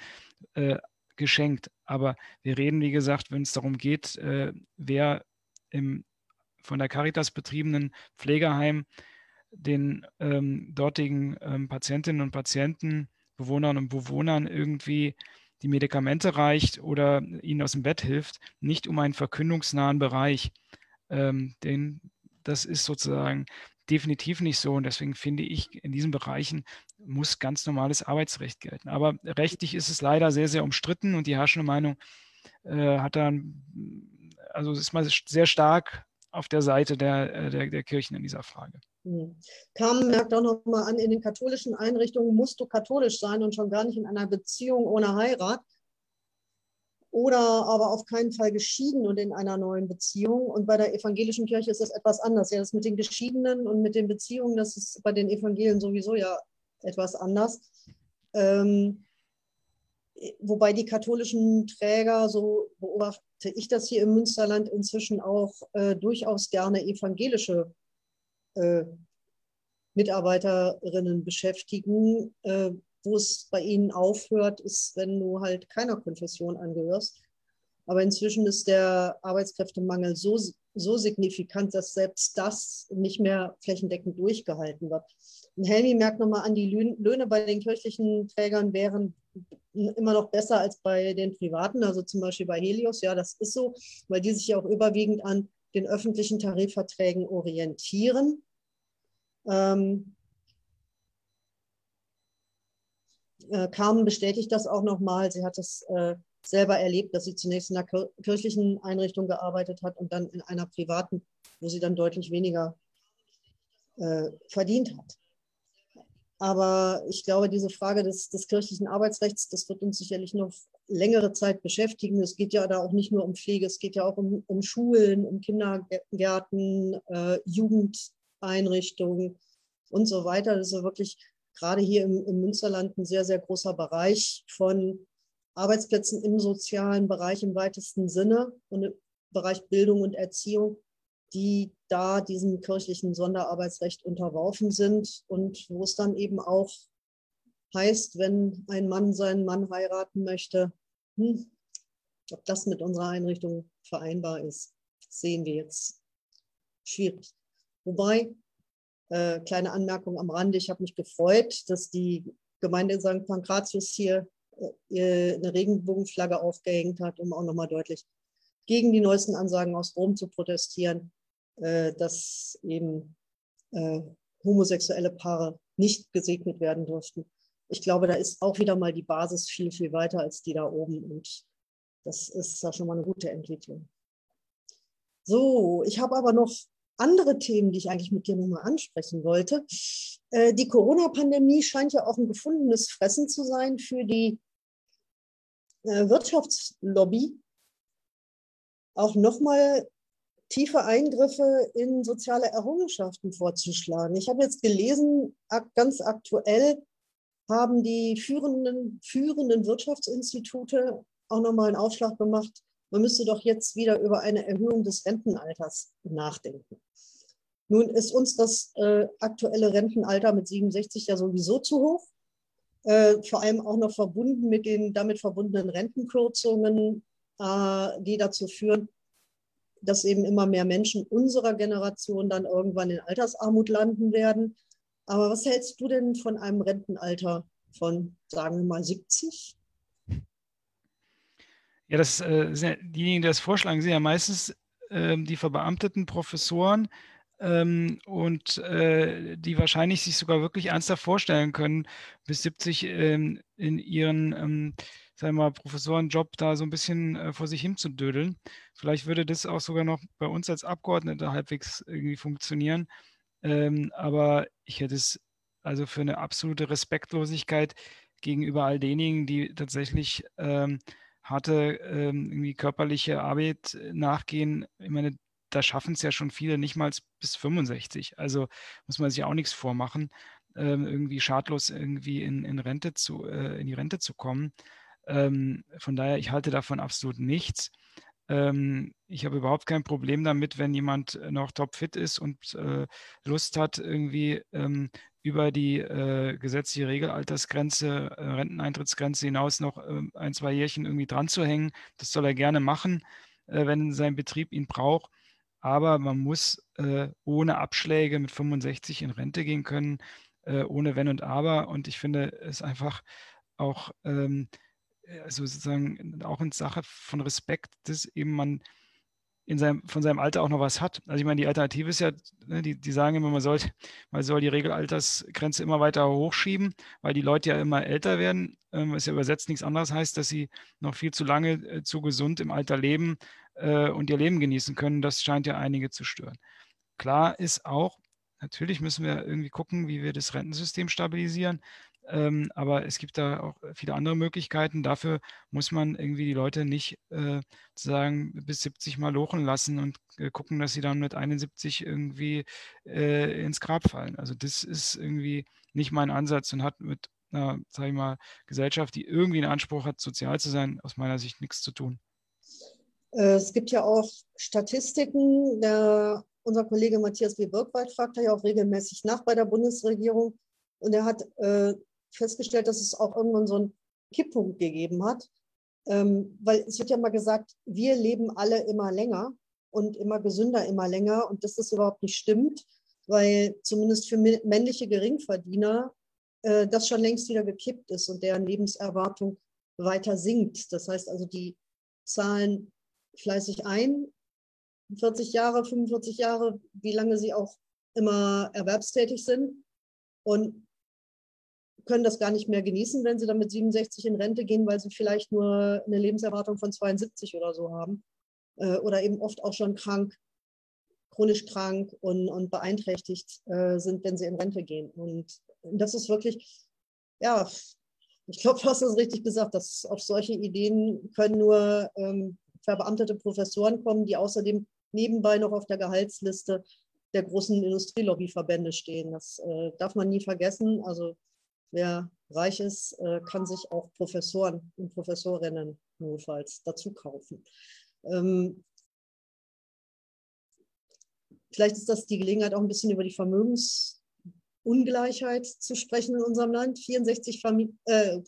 äh, geschenkt. Aber wir reden, wie gesagt, wenn es darum geht, äh, wer im von der Caritas betriebenen Pflegeheim den ähm, dortigen ähm, Patientinnen und Patienten, Bewohnern und Bewohnern irgendwie die Medikamente reicht oder ihnen aus dem Bett hilft, nicht um einen verkündungsnahen Bereich. Ähm, den das ist sozusagen definitiv nicht so. Und deswegen finde ich, in diesen Bereichen muss ganz normales Arbeitsrecht gelten. Aber rechtlich ist es leider sehr, sehr umstritten und die herrschende Meinung äh, hat dann, also ist mal sehr stark auf der Seite der, äh, der, der Kirchen in dieser Frage. Hm. Carmen merkt auch noch mal an, in den katholischen Einrichtungen musst du katholisch sein und schon gar nicht in einer Beziehung ohne Heirat oder aber auf keinen Fall geschieden und in einer neuen Beziehung. Und bei der evangelischen Kirche ist das etwas anders. Ja, das mit den Geschiedenen und mit den Beziehungen, das ist bei den Evangelien sowieso ja etwas anders. Ähm, wobei die katholischen Träger, so beobachte ich das hier im Münsterland, inzwischen auch äh, durchaus gerne evangelische äh, Mitarbeiterinnen beschäftigen, äh, wo es bei ihnen aufhört, ist, wenn du halt keiner Konfession angehörst. Aber inzwischen ist der Arbeitskräftemangel so, so signifikant, dass selbst das nicht mehr flächendeckend durchgehalten wird. Und Helmi merkt nochmal an, die Löhne bei den kirchlichen Trägern wären immer noch besser als bei den privaten, also zum Beispiel bei Helios. Ja, das ist so, weil die sich ja auch überwiegend an den öffentlichen Tarifverträgen orientieren. Ähm, äh, Carmen bestätigt das auch nochmal. Sie hat es äh, selber erlebt, dass sie zunächst in einer kirchlichen Einrichtung gearbeitet hat und dann in einer privaten, wo sie dann deutlich weniger äh, verdient hat. Aber ich glaube, diese Frage des, des, kirchlichen Arbeitsrechts, das wird uns sicherlich noch längere Zeit beschäftigen. Es geht ja da auch nicht nur um Pflege, es geht ja auch um, um Schulen, um Kindergärten, äh, Jugendeinrichtungen und so weiter. Das ist ja wirklich gerade hier im, im Münsterland ein sehr, sehr großer Bereich von Arbeitsplätzen im sozialen Bereich im weitesten Sinne und im Bereich Bildung und Erziehung, die da diesem kirchlichen Sonderarbeitsrecht unterworfen sind und wo es dann eben auch heißt, wenn ein Mann seinen Mann heiraten möchte, hm, ob das mit unserer Einrichtung vereinbar ist, sehen wir jetzt schwierig. Wobei äh, kleine Anmerkung am Rande. Ich habe mich gefreut, dass die Gemeinde in St. Pankratius hier äh, eine Regenbogenflagge aufgehängt hat, um auch nochmal deutlich gegen die neuesten Ansagen aus Rom zu protestieren, äh, dass eben äh, homosexuelle Paare nicht gesegnet werden dürften. Ich glaube, da ist auch wieder mal die Basis viel, viel weiter als die da oben. Und das ist da schon mal eine gute Entwicklung. So, ich habe aber noch andere Themen, die ich eigentlich mit dir nochmal ansprechen wollte. Äh, die Corona-Pandemie scheint ja auch ein gefundenes Fressen zu sein für die äh, Wirtschaftslobby. Auch nochmal tiefe Eingriffe in soziale Errungenschaften vorzuschlagen. Ich habe jetzt gelesen, ganz aktuell haben die führenden, führenden Wirtschaftsinstitute auch nochmal einen Aufschlag gemacht. Man müsste doch jetzt wieder über eine Erhöhung des Rentenalters nachdenken. Nun ist uns das äh, aktuelle Rentenalter mit 67 ja sowieso zu hoch. Äh, vor allem auch noch verbunden mit den damit verbundenen Rentenkürzungen, äh, die dazu führen, dass eben immer mehr Menschen unserer Generation dann irgendwann in Altersarmut landen werden. Aber was hältst du denn von einem Rentenalter von, sagen wir mal, 70? Ja, das, äh, diejenigen, die das vorschlagen, sind ja meistens äh, die verbeamteten Professoren ähm, und äh, die wahrscheinlich sich sogar wirklich ernsthaft vorstellen können, bis 70 ähm, in ihren ähm, sagen wir mal, Professorenjob da so ein bisschen äh, vor sich hin zu dödeln. Vielleicht würde das auch sogar noch bei uns als Abgeordnete halbwegs irgendwie funktionieren. Ähm, aber ich hätte es also für eine absolute Respektlosigkeit gegenüber all denjenigen, die tatsächlich ähm, harte ähm, irgendwie körperliche Arbeit nachgehen. Ich meine, da schaffen es ja schon viele nicht mal bis 65. Also muss man sich auch nichts vormachen, ähm, irgendwie schadlos irgendwie in, in Rente zu, äh, in die Rente zu kommen. Ähm, von daher, ich halte davon absolut nichts. Ähm, ich habe überhaupt kein Problem damit, wenn jemand noch topfit ist und äh, Lust hat, irgendwie ähm, über die äh, gesetzliche Regelaltersgrenze, äh, Renteneintrittsgrenze hinaus noch äh, ein, zwei Jährchen irgendwie dran zu hängen. Das soll er gerne machen, äh, wenn sein Betrieb ihn braucht. Aber man muss äh, ohne Abschläge mit 65 in Rente gehen können, äh, ohne Wenn und Aber. Und ich finde es einfach auch ähm, also sozusagen auch in Sache von Respekt, dass eben man in seinem, von seinem Alter auch noch was hat. Also ich meine, die Alternative ist ja, ne, die, die sagen immer, man soll, man soll die Regelaltersgrenze immer weiter hochschieben, weil die Leute ja immer älter werden, ähm, was ja übersetzt nichts anderes heißt, dass sie noch viel zu lange äh, zu gesund im Alter leben äh, und ihr Leben genießen können. Das scheint ja einige zu stören. Klar ist auch, natürlich müssen wir irgendwie gucken, wie wir das Rentensystem stabilisieren. Ähm, aber es gibt da auch viele andere Möglichkeiten. Dafür muss man irgendwie die Leute nicht äh, sagen bis 70 mal lochen lassen und äh, gucken, dass sie dann mit 71 irgendwie äh, ins Grab fallen. Also das ist irgendwie nicht mein Ansatz und hat mit einer, sag ich mal, Gesellschaft, die irgendwie einen Anspruch hat, sozial zu sein, aus meiner Sicht nichts zu tun. Äh, es gibt ja auch Statistiken. Der, unser Kollege Matthias W. Birkwald fragt ja auch regelmäßig nach bei der Bundesregierung. Und er hat äh, festgestellt, dass es auch irgendwann so einen Kipppunkt gegeben hat. Ähm, weil es wird ja mal gesagt, wir leben alle immer länger und immer gesünder, immer länger. Und dass das überhaupt nicht stimmt, weil zumindest für männliche Geringverdiener äh, das schon längst wieder gekippt ist und deren Lebenserwartung weiter sinkt. Das heißt also, die zahlen fleißig ein, 40 Jahre, 45 Jahre, wie lange sie auch immer erwerbstätig sind. Und können das gar nicht mehr genießen, wenn sie dann mit 67 in Rente gehen, weil sie vielleicht nur eine Lebenserwartung von 72 oder so haben. Äh, oder eben oft auch schon krank, chronisch krank und, und beeinträchtigt äh, sind, wenn sie in Rente gehen. Und das ist wirklich, ja, ich glaube, du hast es richtig gesagt, dass auf solche Ideen können nur ähm, verbeamtete Professoren kommen, die außerdem nebenbei noch auf der Gehaltsliste der großen Industrielobbyverbände stehen. Das äh, darf man nie vergessen. Also wer reich ist, äh, kann sich auch Professoren und Professorinnen notfalls dazu kaufen. Ähm, vielleicht ist das die Gelegenheit, auch ein bisschen über die Vermögensungleichheit zu sprechen in unserem Land. 64 Famili äh,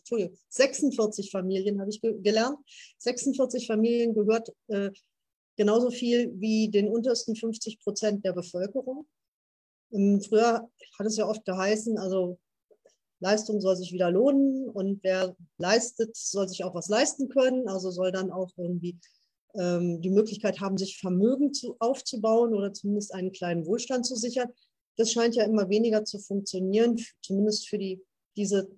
46 Familien habe ich ge gelernt. 46 Familien gehört äh, genauso viel wie den untersten 50 Prozent der Bevölkerung. Ähm, früher hat es ja oft geheißen, also Leistung soll sich wieder lohnen und wer leistet, soll sich auch was leisten können, also soll dann auch irgendwie ähm, die Möglichkeit haben, sich Vermögen zu, aufzubauen oder zumindest einen kleinen Wohlstand zu sichern. Das scheint ja immer weniger zu funktionieren, zumindest für die, diese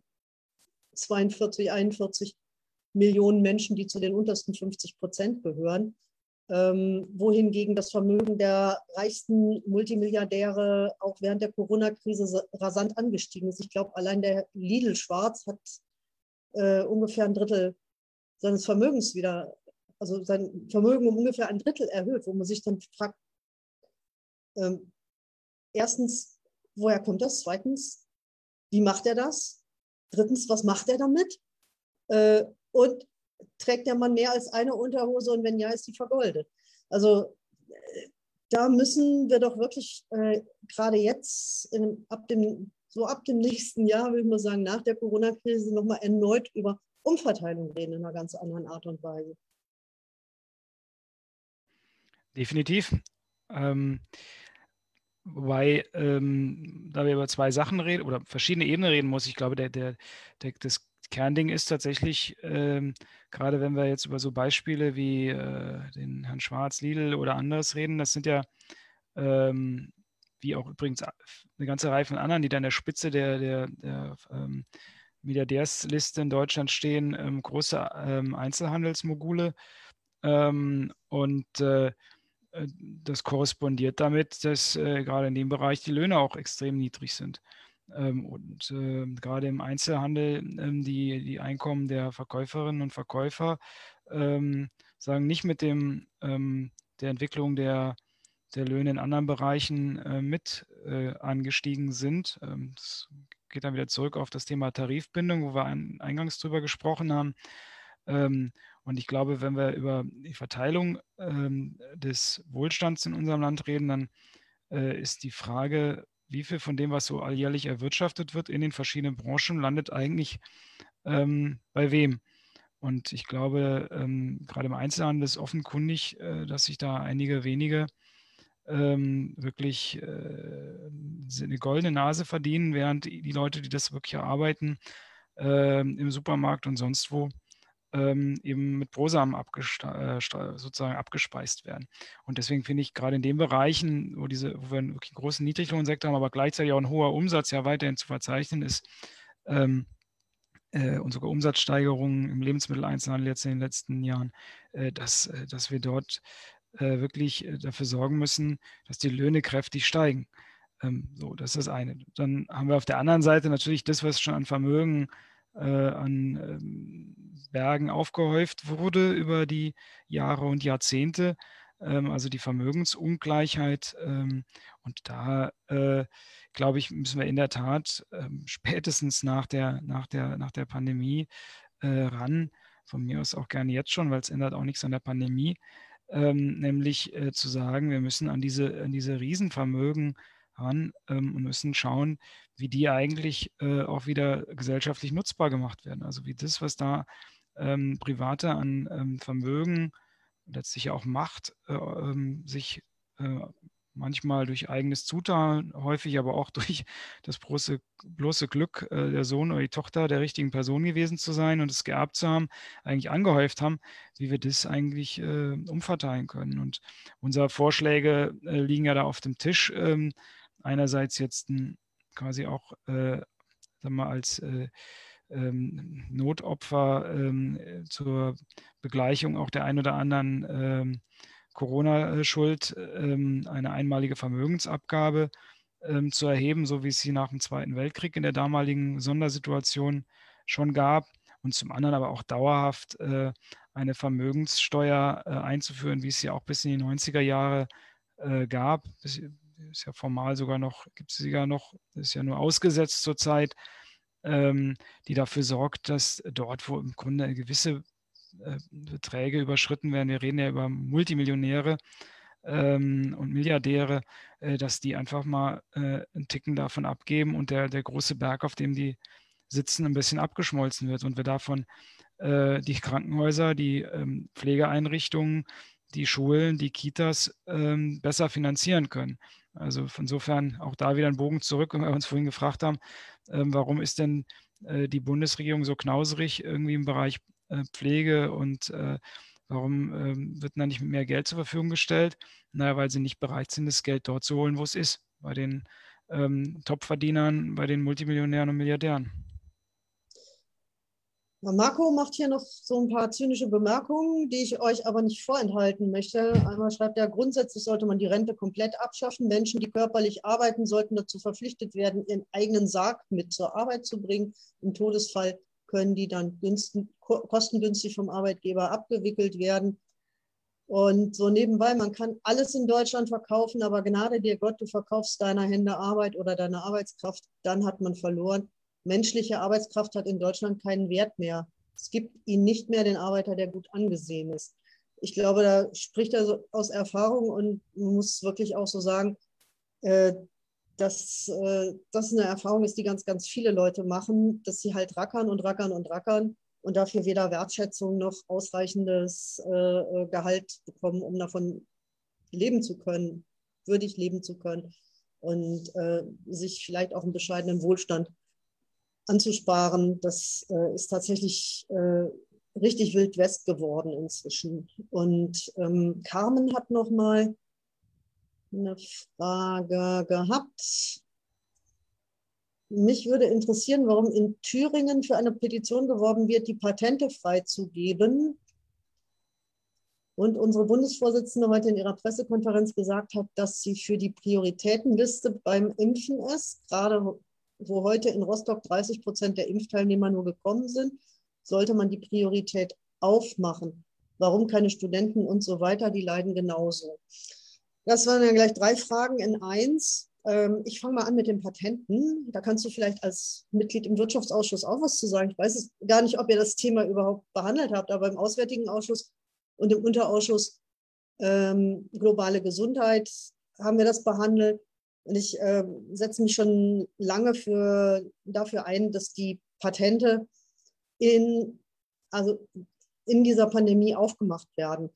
42, 41 Millionen Menschen, die zu den untersten 50 Prozent gehören ähm, wohingegen das Vermögen der reichsten Multimilliardäre auch während der Corona-Krise rasant angestiegen ist. Ich glaube, allein der Lidl Schwarz hat äh, ungefähr ein Drittel seines Vermögens wieder, also sein Vermögen um ungefähr ein Drittel erhöht, wo man sich dann fragt, ähm, erstens, woher kommt das? Zweitens, wie macht er das? Drittens, was macht er damit? Äh, und trägt der Mann mehr als eine Unterhose und wenn ja, ist die vergoldet. Also da müssen wir doch wirklich äh, gerade jetzt in, ab dem so ab dem nächsten Jahr, würde ich mal sagen, nach der Corona-Krise nochmal erneut über Umverteilung reden in einer ganz anderen Art und Weise. definitiv. Ähm, wobei, ähm, da wir über zwei Sachen reden oder verschiedene Ebenen reden muss, ich glaube, der, der, der, das Kernding ist tatsächlich, ähm, gerade wenn wir jetzt über so Beispiele wie äh, den Herrn Schwarz, Lidl oder anderes reden, das sind ja, ähm, wie auch übrigens eine ganze Reihe von anderen, die da an der Spitze der, der, der ähm, Milliardärsliste in Deutschland stehen, ähm, große ähm, Einzelhandelsmogule. Ähm, und äh, äh, das korrespondiert damit, dass äh, gerade in dem Bereich die Löhne auch extrem niedrig sind. Ähm, und äh, gerade im Einzelhandel ähm, die, die Einkommen der Verkäuferinnen und Verkäufer ähm, sagen nicht mit dem, ähm, der Entwicklung der, der Löhne in anderen Bereichen äh, mit äh, angestiegen sind. Ähm, das geht dann wieder zurück auf das Thema Tarifbindung, wo wir ein, eingangs drüber gesprochen haben. Ähm, und ich glaube, wenn wir über die Verteilung ähm, des Wohlstands in unserem Land reden, dann äh, ist die Frage, wie viel von dem, was so alljährlich erwirtschaftet wird in den verschiedenen Branchen, landet eigentlich ähm, bei wem? Und ich glaube, ähm, gerade im Einzelhandel ist offenkundig, äh, dass sich da einige wenige ähm, wirklich äh, eine goldene Nase verdienen, während die Leute, die das wirklich erarbeiten, äh, im Supermarkt und sonst wo, ähm, eben mit Brosamen äh, sozusagen abgespeist werden. Und deswegen finde ich gerade in den Bereichen, wo, diese, wo wir einen wirklich großen Niedriglohnsektor haben, aber gleichzeitig auch ein hoher Umsatz ja weiterhin zu verzeichnen ist, ähm, äh, und sogar Umsatzsteigerungen im Lebensmitteleinzelhandel jetzt in den letzten Jahren, äh, dass, äh, dass wir dort äh, wirklich dafür sorgen müssen, dass die Löhne kräftig steigen. Ähm, so, das ist das eine. Dann haben wir auf der anderen Seite natürlich das, was schon an Vermögen äh, an ähm, Bergen aufgehäuft wurde über die Jahre und Jahrzehnte, ähm, also die Vermögensungleichheit. Ähm, und da, äh, glaube ich, müssen wir in der Tat [laughs] spätestens nach der, nach der, nach der Pandemie äh, ran, von mir aus auch gerne jetzt schon, weil es ändert auch nichts an der Pandemie, nämlich äh, zu sagen, wir müssen an diese, an diese Riesenvermögen ran ähm, und müssen schauen, wie die eigentlich äh, auch wieder gesellschaftlich nutzbar gemacht werden. Also wie das, was da ähm, Private an ähm, Vermögen, letztlich auch Macht, äh, ähm, sich äh, manchmal durch eigenes Zutun, häufig aber auch [laughs] durch das bloße, bloße Glück, äh, der Sohn oder die Tochter der richtigen Person gewesen zu sein und es geerbt zu haben, eigentlich angehäuft haben, wie wir das eigentlich äh, umverteilen können. Und unsere Vorschläge äh, liegen ja da auf dem Tisch. Ähm, einerseits jetzt ein, quasi auch äh, sagen wir, als äh, ähm, Notopfer ähm, zur Begleichung auch der ein oder anderen ähm, Corona-Schuld ähm, eine einmalige Vermögensabgabe ähm, zu erheben, so wie es sie nach dem Zweiten Weltkrieg in der damaligen Sondersituation schon gab. Und zum anderen aber auch dauerhaft äh, eine Vermögenssteuer äh, einzuführen, wie es sie auch bis in die 90er Jahre äh, gab. Bis, ist ja formal sogar noch, gibt es sogar noch, ist ja nur ausgesetzt zurzeit, ähm, die dafür sorgt, dass dort, wo im Grunde gewisse äh, Beträge überschritten werden, wir reden ja über Multimillionäre ähm, und Milliardäre, äh, dass die einfach mal äh, einen Ticken davon abgeben und der, der große Berg, auf dem die sitzen, ein bisschen abgeschmolzen wird und wir davon äh, die Krankenhäuser, die ähm, Pflegeeinrichtungen, die Schulen, die Kitas ähm, besser finanzieren können. Also insofern auch da wieder ein Bogen zurück, wenn wir uns vorhin gefragt haben, ähm, warum ist denn äh, die Bundesregierung so knauserig irgendwie im Bereich äh, Pflege und äh, warum ähm, wird da nicht mehr Geld zur Verfügung gestellt? Naja, weil sie nicht bereit sind, das Geld dort zu holen, wo es ist, bei den ähm, Topverdienern, bei den Multimillionären und Milliardären. Marco macht hier noch so ein paar zynische Bemerkungen, die ich euch aber nicht vorenthalten möchte. Einmal schreibt er, grundsätzlich sollte man die Rente komplett abschaffen. Menschen, die körperlich arbeiten, sollten dazu verpflichtet werden, ihren eigenen Sarg mit zur Arbeit zu bringen. Im Todesfall können die dann kostengünstig vom Arbeitgeber abgewickelt werden. Und so nebenbei, man kann alles in Deutschland verkaufen, aber Gnade dir Gott, du verkaufst deiner Hände Arbeit oder deine Arbeitskraft, dann hat man verloren menschliche Arbeitskraft hat in Deutschland keinen Wert mehr. Es gibt ihn nicht mehr, den Arbeiter, der gut angesehen ist. Ich glaube, da spricht er so aus Erfahrung und muss wirklich auch so sagen, äh, dass äh, das eine Erfahrung ist, die ganz, ganz viele Leute machen, dass sie halt rackern und rackern und rackern und dafür weder Wertschätzung noch ausreichendes äh, Gehalt bekommen, um davon leben zu können, würdig leben zu können und sich vielleicht auch einen bescheidenen Wohlstand anzusparen. Das äh, ist tatsächlich äh, richtig wild west geworden inzwischen. Und ähm, Carmen hat noch mal eine Frage gehabt. Mich würde interessieren, warum in Thüringen für eine Petition geworben wird, die Patente freizugeben. Und unsere Bundesvorsitzende heute in ihrer Pressekonferenz gesagt hat, dass sie für die Prioritätenliste beim Impfen ist, gerade wo heute in Rostock 30 Prozent der Impfteilnehmer nur gekommen sind, sollte man die Priorität aufmachen. Warum keine Studenten und so weiter, die leiden genauso. Das waren ja gleich drei Fragen in eins. Ähm, ich fange mal an mit den Patenten. Da kannst du vielleicht als Mitglied im Wirtschaftsausschuss auch was zu sagen. Ich weiß gar nicht, ob ihr das Thema überhaupt behandelt habt, aber im Auswärtigen Ausschuss und im Unterausschuss ähm, globale Gesundheit haben wir das behandelt. Und ich äh, setze mich schon lange für, dafür ein, dass die Patente in, also in dieser Pandemie aufgemacht werden.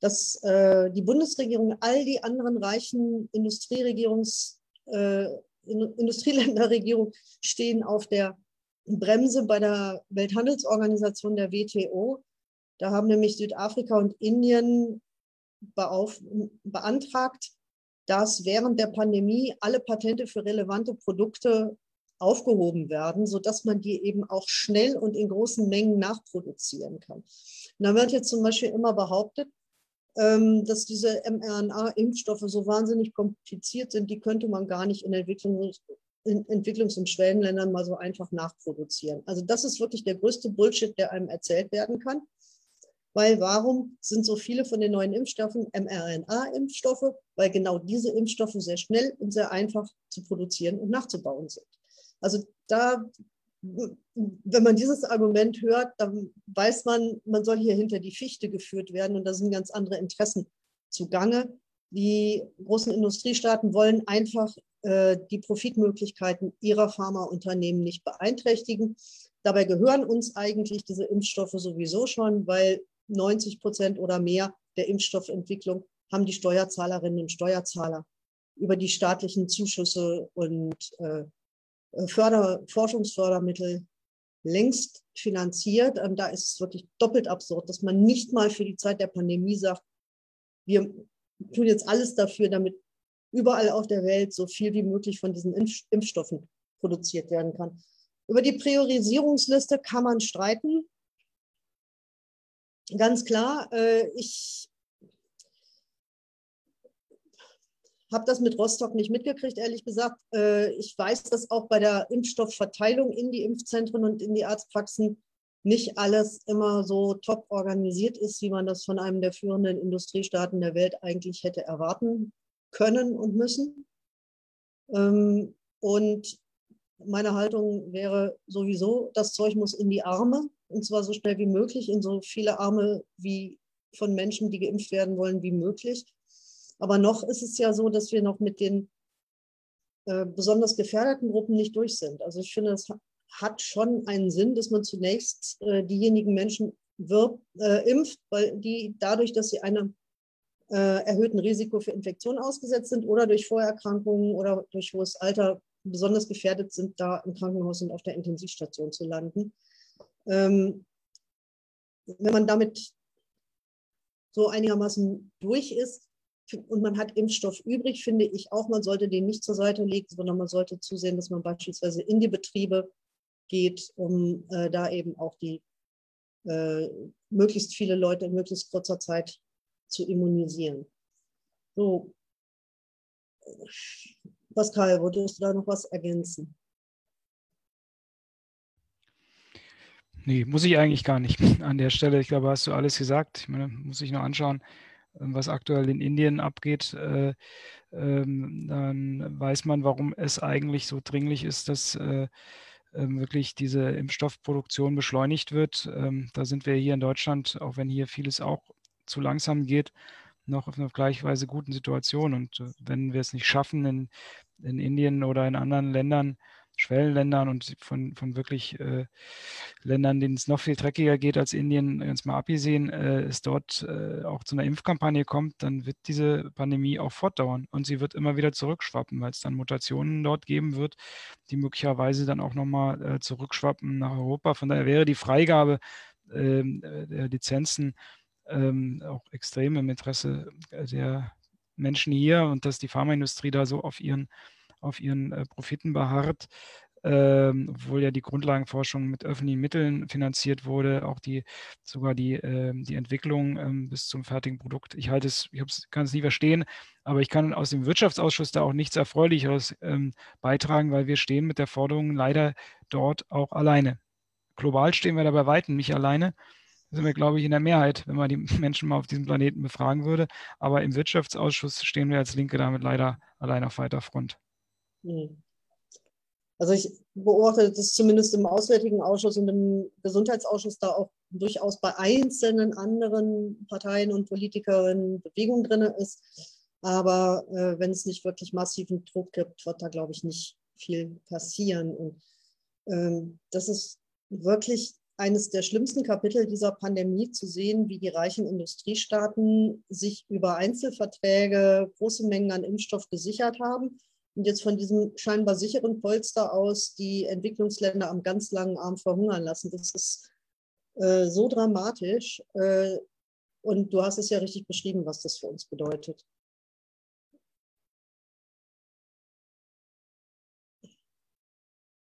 Dass äh, die Bundesregierung, all die anderen reichen Industrieregierungs, äh, Industrieländerregierungen stehen auf der Bremse bei der Welthandelsorganisation der WTO. Da haben nämlich Südafrika und Indien beantragt, dass während der Pandemie alle Patente für relevante Produkte aufgehoben werden, sodass man die eben auch schnell und in großen Mengen nachproduzieren kann. Und da wird jetzt zum Beispiel immer behauptet, ähm, dass diese mRNA-Impfstoffe so wahnsinnig kompliziert sind, die könnte man gar nicht in, Entwicklungs in Entwicklungs- und Schwellenländern mal so einfach nachproduzieren. Also das ist wirklich der größte Bullshit, der einem erzählt werden kann. Weil warum sind so viele von den neuen Impfstoffen mRNA-Impfstoffe? Weil genau diese Impfstoffe sehr schnell und sehr einfach zu produzieren und nachzubauen sind. Also da, wenn man dieses Argument hört, dann weiß man, man soll hier hinter die Fichte geführt werden und da sind ganz andere Interessen zugange. Die großen Industriestaaten wollen einfach äh, die Profitmöglichkeiten ihrer Pharmaunternehmen nicht beeinträchtigen. Dabei gehören uns eigentlich diese Impfstoffe sowieso schon, weil 90 Prozent oder mehr der Impfstoffentwicklung haben die Steuerzahlerinnen und Steuerzahler über die staatlichen Zuschüsse und äh, Förder, Forschungsfördermittel längst finanziert. Und da ist es wirklich doppelt absurd, dass man nicht mal für die Zeit der Pandemie sagt, wir tun jetzt alles dafür, damit überall auf der Welt so viel wie möglich von diesen Impfstoffen produziert werden kann. Über die Priorisierungsliste kann man streiten ganz klar, äh, ich habe das mit Rostock nicht mitgekriegt, ehrlich gesagt. Äh, ich weiß, dass auch bei der Impfstoffverteilung in die Impfzentren und in die Arztpraxen nicht alles immer so top organisiert ist, wie man das von einem der führenden Industriestaaten der Welt eigentlich hätte erwarten können und müssen. Ähm, und meine Haltung wäre sowieso, das Zeug muss in die Arme und zwar so schnell wie möglich in so viele Arme wie von Menschen, die geimpft werden wollen, wie möglich. Aber noch ist es ja so, dass wir noch mit den äh, besonders gefährdeten Gruppen nicht durch sind. Also ich finde, es hat schon einen Sinn, dass man zunächst äh, diejenigen Menschen wirbt, äh, impft, weil die dadurch, dass sie einem äh, erhöhten Risiko für Infektionen ausgesetzt sind oder durch Vorerkrankungen oder durch hohes Alter besonders gefährdet sind, da im Krankenhaus und auf der Intensivstation zu landen. Ähm, wenn man damit so einigermaßen durch ist und man hat Impfstoff übrig, finde ich auch, man sollte den nicht zur Seite legen, sondern man sollte zusehen, dass man beispielsweise in die Betriebe geht, um äh, da eben auch die äh, möglichst viele Leute in möglichst kurzer Zeit zu immunisieren. So, Pascal, würdest du da noch was ergänzen? Nee, muss ich eigentlich gar nicht [laughs] an der Stelle. Ich glaube, hast du alles gesagt. Ich meine, muss ich noch anschauen, ähm, was aktuell in Indien abgeht. Äh, ähm, dann weiß man, warum es eigentlich so dringlich ist, dass äh, ähm, wirklich diese Impfstoffproduktion beschleunigt wird. da sind wir hier in Deutschland, auch wenn hier vieles auch zu langsam geht, noch auf einer gleichweise guten Situation. Und äh, wenn wir es nicht schaffen, in, in Indien oder in anderen Ländern Schwellenländern und von, von wirklich äh, Ländern, denen es noch viel dreckiger geht als Indien, ganz mal abgesehen, äh, es dort äh, auch zu einer Impfkampagne kommt, dann wird diese Pandemie auch fortdauern und sie wird immer wieder zurückschwappen, weil es dann Mutationen dort geben wird, die möglicherweise dann auch nochmal äh, zurückschwappen nach Europa. Von daher wäre die Freigabe ähm, der Lizenzen ähm, auch extrem im Interesse der Menschen hier und dass die Pharmaindustrie da so auf ihren auf ihren äh, Profiten beharrt, ähm, obwohl ja die Grundlagenforschung mit öffentlichen Mitteln finanziert wurde, auch die sogar die, äh, die Entwicklung ähm, bis zum fertigen Produkt. Ich halte es, ich kann es nie verstehen, aber ich kann aus dem Wirtschaftsausschuss da auch nichts Erfreulicheres ähm, beitragen, weil wir stehen mit der Forderung leider dort auch alleine. Global stehen wir da bei Weitem nicht alleine. Da sind wir, glaube ich, in der Mehrheit, wenn man die [laughs] Menschen mal auf diesem Planeten befragen würde. Aber im Wirtschaftsausschuss stehen wir als Linke damit leider allein auf weiter Front. Hm. Also ich beobachte das zumindest im Auswärtigen Ausschuss und im Gesundheitsausschuss da auch durchaus bei einzelnen anderen Parteien und Politikerinnen Bewegung drin ist. Aber äh, wenn es nicht wirklich massiven Druck gibt, wird da, glaube ich, nicht viel passieren. Und ähm, das ist wirklich eines der schlimmsten Kapitel dieser Pandemie zu sehen, wie die reichen Industriestaaten sich über Einzelverträge große Mengen an Impfstoff gesichert haben und jetzt von diesem scheinbar sicheren Polster aus die Entwicklungsländer am ganz langen Arm verhungern lassen. Das ist äh, so dramatisch. Äh, und du hast es ja richtig beschrieben, was das für uns bedeutet.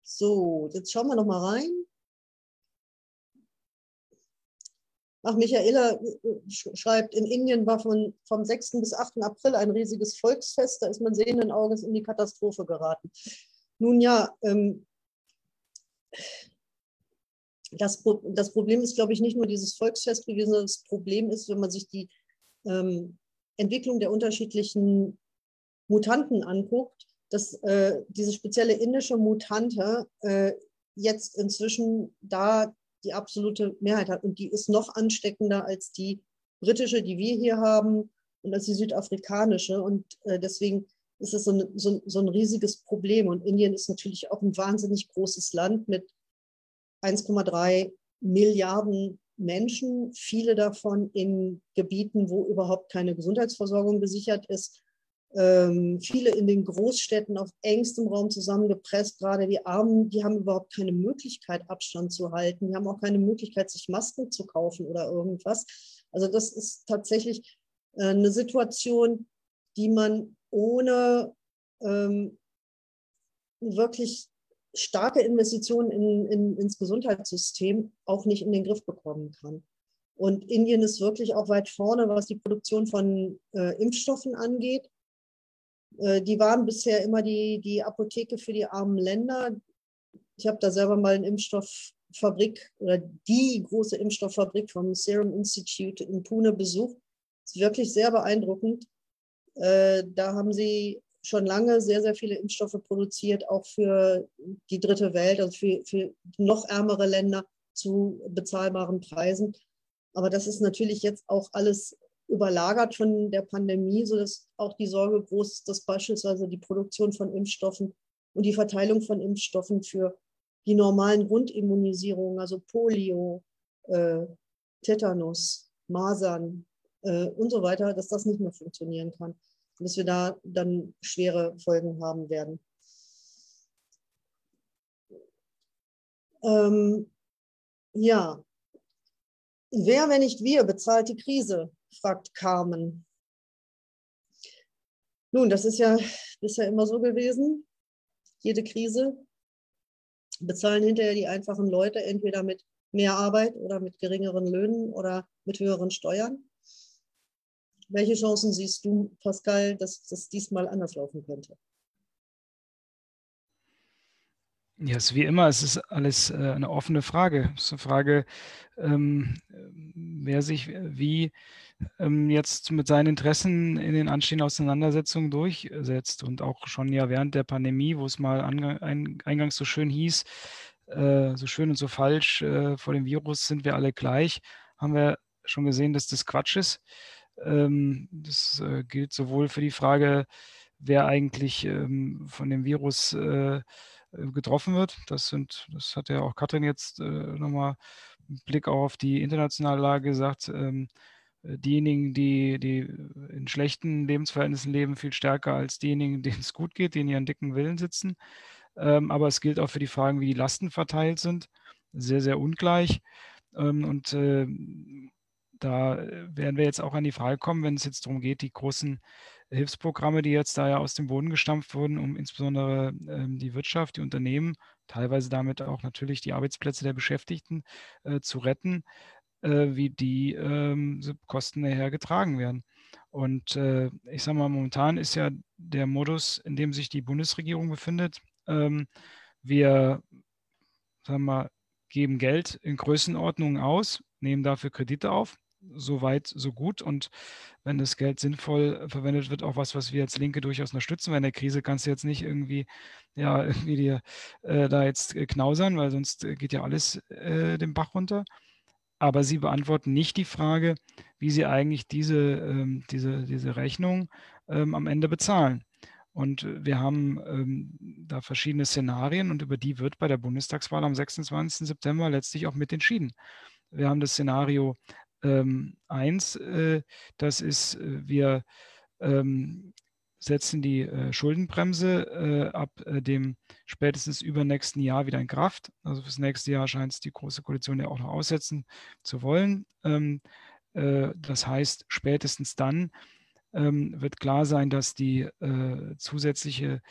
So, jetzt schauen wir noch mal rein. Ach, Michaela äh, schreibt, in Indien war von, vom 6. bis 8. April ein riesiges Volksfest, da ist man sehenden Auges in die Katastrophe geraten. Nun ja, ähm, das, das Problem ist, glaube ich, nicht nur dieses Volksfest gewesen, sondern das Problem ist, wenn man sich die ähm, Entwicklung der unterschiedlichen Mutanten anguckt, dass äh, diese spezielle indische Mutante äh, jetzt inzwischen da die absolute Mehrheit hat. Und die ist noch ansteckender als die britische, die wir hier haben und als die südafrikanische. Und äh, deswegen ist es so, so, so, ein riesiges Problem. Und Indien ist natürlich auch ein wahnsinnig großes Land mit 1,3 Milliarden Menschen, viele davon in Gebieten, wo überhaupt keine Gesundheitsversorgung gesichert ist ähm, viele in den Großstädten auf engstem Raum zusammengepresst. Gerade die Armen, die haben überhaupt keine Möglichkeit, Abstand zu halten. Die haben auch keine Möglichkeit, sich Masken zu kaufen oder irgendwas. Also das ist tatsächlich äh, eine Situation, die man ohne ähm, wirklich starke Investitionen in, in, ins Gesundheitssystem auch nicht in den Griff bekommen kann. Und Indien ist wirklich auch weit vorne, was die Produktion von äh, Impfstoffen angeht. Äh, die waren bisher immer die, die Apotheke für die armen Länder. Ich habe da selber mal eine Impfstofffabrik oder die große Impfstofffabrik vom Serum Institute in Pune besucht. Das ist wirklich sehr beeindruckend. Äh, da haben sie schon lange sehr, sehr viele Impfstoffe produziert, auch für die dritte Welt, also für, für noch ärmere Länder zu bezahlbaren Preisen. Aber das ist natürlich jetzt auch alles überlagert von der Pandemie, sodass auch die Sorge groß ist, dass beispielsweise die Produktion von Impfstoffen und die Verteilung von Impfstoffen für die normalen Grundimmunisierungen, also Polio, äh, Tetanus, Masern äh, und so weiter, dass das nicht mehr funktionieren kann und dass wir da dann schwere Folgen haben werden. Ähm, ja, wer, wenn nicht wir, bezahlt die Krise? Fragt Carmen. Nun, das ist ja bisher immer so gewesen. Jede Krise bezahlen hinterher die einfachen Leute entweder mit mehr Arbeit oder mit geringeren Löhnen oder mit höheren Steuern. Welche Chancen siehst du, Pascal, dass das diesmal anders laufen könnte? Ja, es wie immer, es ist alles äh, eine offene Frage. Es ist eine Frage, ähm, wer sich wie ähm, jetzt mit seinen Interessen in den anstehenden Auseinandersetzungen durchsetzt. Und auch schon ja während der Pandemie, wo es mal eingangs so schön hieß, äh, so schön und so falsch, äh, vor dem Virus sind wir alle gleich, haben wir schon gesehen, dass das Quatsch ist. Ähm, das äh, gilt sowohl für die Frage, wer eigentlich ähm, von dem Virus getroffen wird. Das sind, das hat ja auch Katrin jetzt nochmal Blick auch auf die internationale Lage gesagt. Ähm, diejenigen, die, die in schlechten Lebensverhältnissen leben, viel stärker als diejenigen, [laughs] denen es gut geht, die in ihren dicken Willen sitzen. Ähm, aber es gilt auch für die Fragen, wie die Lasten verteilt sind. Sehr, sehr ungleich. Ähm, und äh, da werden wir jetzt auch an die Frage kommen, wenn es jetzt darum geht, die großen Hilfsprogramme, die jetzt da ja aus dem Boden gestampft wurden, um insbesondere ähm, die Wirtschaft, die Unternehmen, teilweise damit auch natürlich die Arbeitsplätze der Beschäftigten äh, zu retten, äh, wie die ähm, Kosten nachher getragen werden. Und äh, ich sage mal, momentan ist ja der Modus, in dem sich die Bundesregierung befindet. Ähm, wir sagen wir, geben Geld in Größenordnungen aus, nehmen dafür Kredite auf. So weit, so gut. Und wenn das Geld sinnvoll verwendet wird, auch was, was wir als Linke durchaus unterstützen, weil in der Krise kannst du jetzt nicht irgendwie, ja, [laughs] irgendwie dir äh, da jetzt knausern, weil sonst geht ja alles äh, den Bach runter aber sie beantworten nicht die Frage, wie sie eigentlich diese, ähm, diese, diese Rechnung ähm, am Ende bezahlen. Und wir haben ähm, da verschiedene Szenarien und über die wird bei der Bundestagswahl am 26. September letztlich auch mit entschieden. Wir haben das Szenario 1, äh, das ist, äh, wir ähm, setzen die äh, Schuldenbremse äh, ab äh, dem spätestens übernächsten Jahr wieder in Kraft. Also fürs nächste Jahr scheint es die Große Koalition ja auch noch aussetzen zu wollen. Ähm, äh, das heißt, spätestens dann ähm, wird klar sein, dass die zusätzliche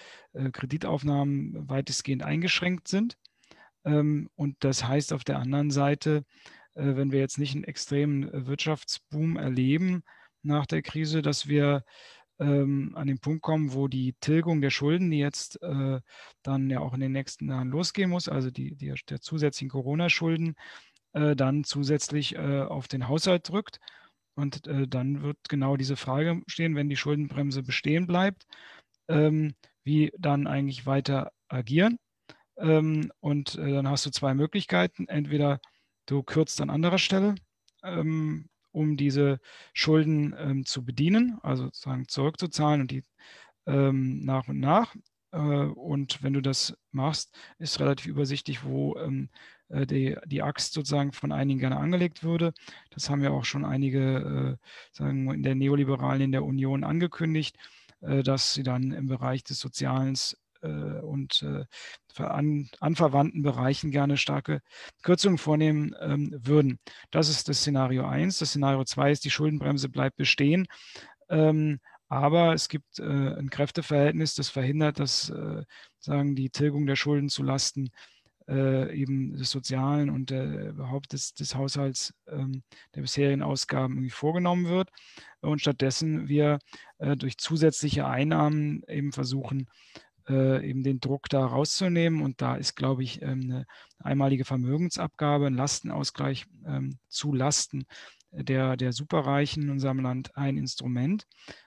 Kreditaufnahmen weitestgehend eingeschränkt sind. Ähm, und das heißt auf der anderen Seite, wenn wir jetzt nicht einen extremen Wirtschaftsboom erleben nach der Krise, dass wir ähm, an den Punkt kommen, wo die Tilgung der Schulden, die jetzt äh, dann ja auch in den nächsten Jahren losgehen muss, also die, die der zusätzlichen Corona-Schulden, äh, dann zusätzlich äh, auf den Haushalt drückt. Und äh, dann wird genau diese Frage stehen, wenn die Schuldenbremse bestehen bleibt, ähm, wie dann eigentlich weiter agieren. Ähm, und äh, dann hast du zwei Möglichkeiten. Entweder du kürzt an anderer Stelle, ähm, um diese Schulden ähm, zu bedienen, also sozusagen zurückzuzahlen und die ähm, nach und nach. Äh, und wenn du das machst, ist relativ übersichtlich, wo ähm, äh, die, die Axt sozusagen von einigen gerne angelegt würde. Das haben ja auch schon einige, äh, sagen in der Neoliberalen in der Union angekündigt, äh, dass sie dann im Bereich des Sozialen und äh, an, anverwandten Bereichen gerne starke Kürzungen vornehmen ähm, würden. Das ist das Szenario 1. Das Szenario 2 ist, die Schuldenbremse bleibt bestehen. Ähm, aber es gibt äh, ein Kräfteverhältnis, das verhindert, dass äh, sagen die Tilgung der Schulden zu Lasten äh, eben des Sozialen und äh, überhaupt des, des Haushalts ähm, der bisherigen Ausgaben irgendwie vorgenommen wird. Und stattdessen wir äh, durch zusätzliche Einnahmen eben versuchen, äh, eben den Druck da rauszunehmen. Und da ist, glaube ich, ähm, eine einmalige Vermögensabgabe, ein Lastenausgleich ähm, zu Lasten der, der Superreichen in unserem Land ein Instrument.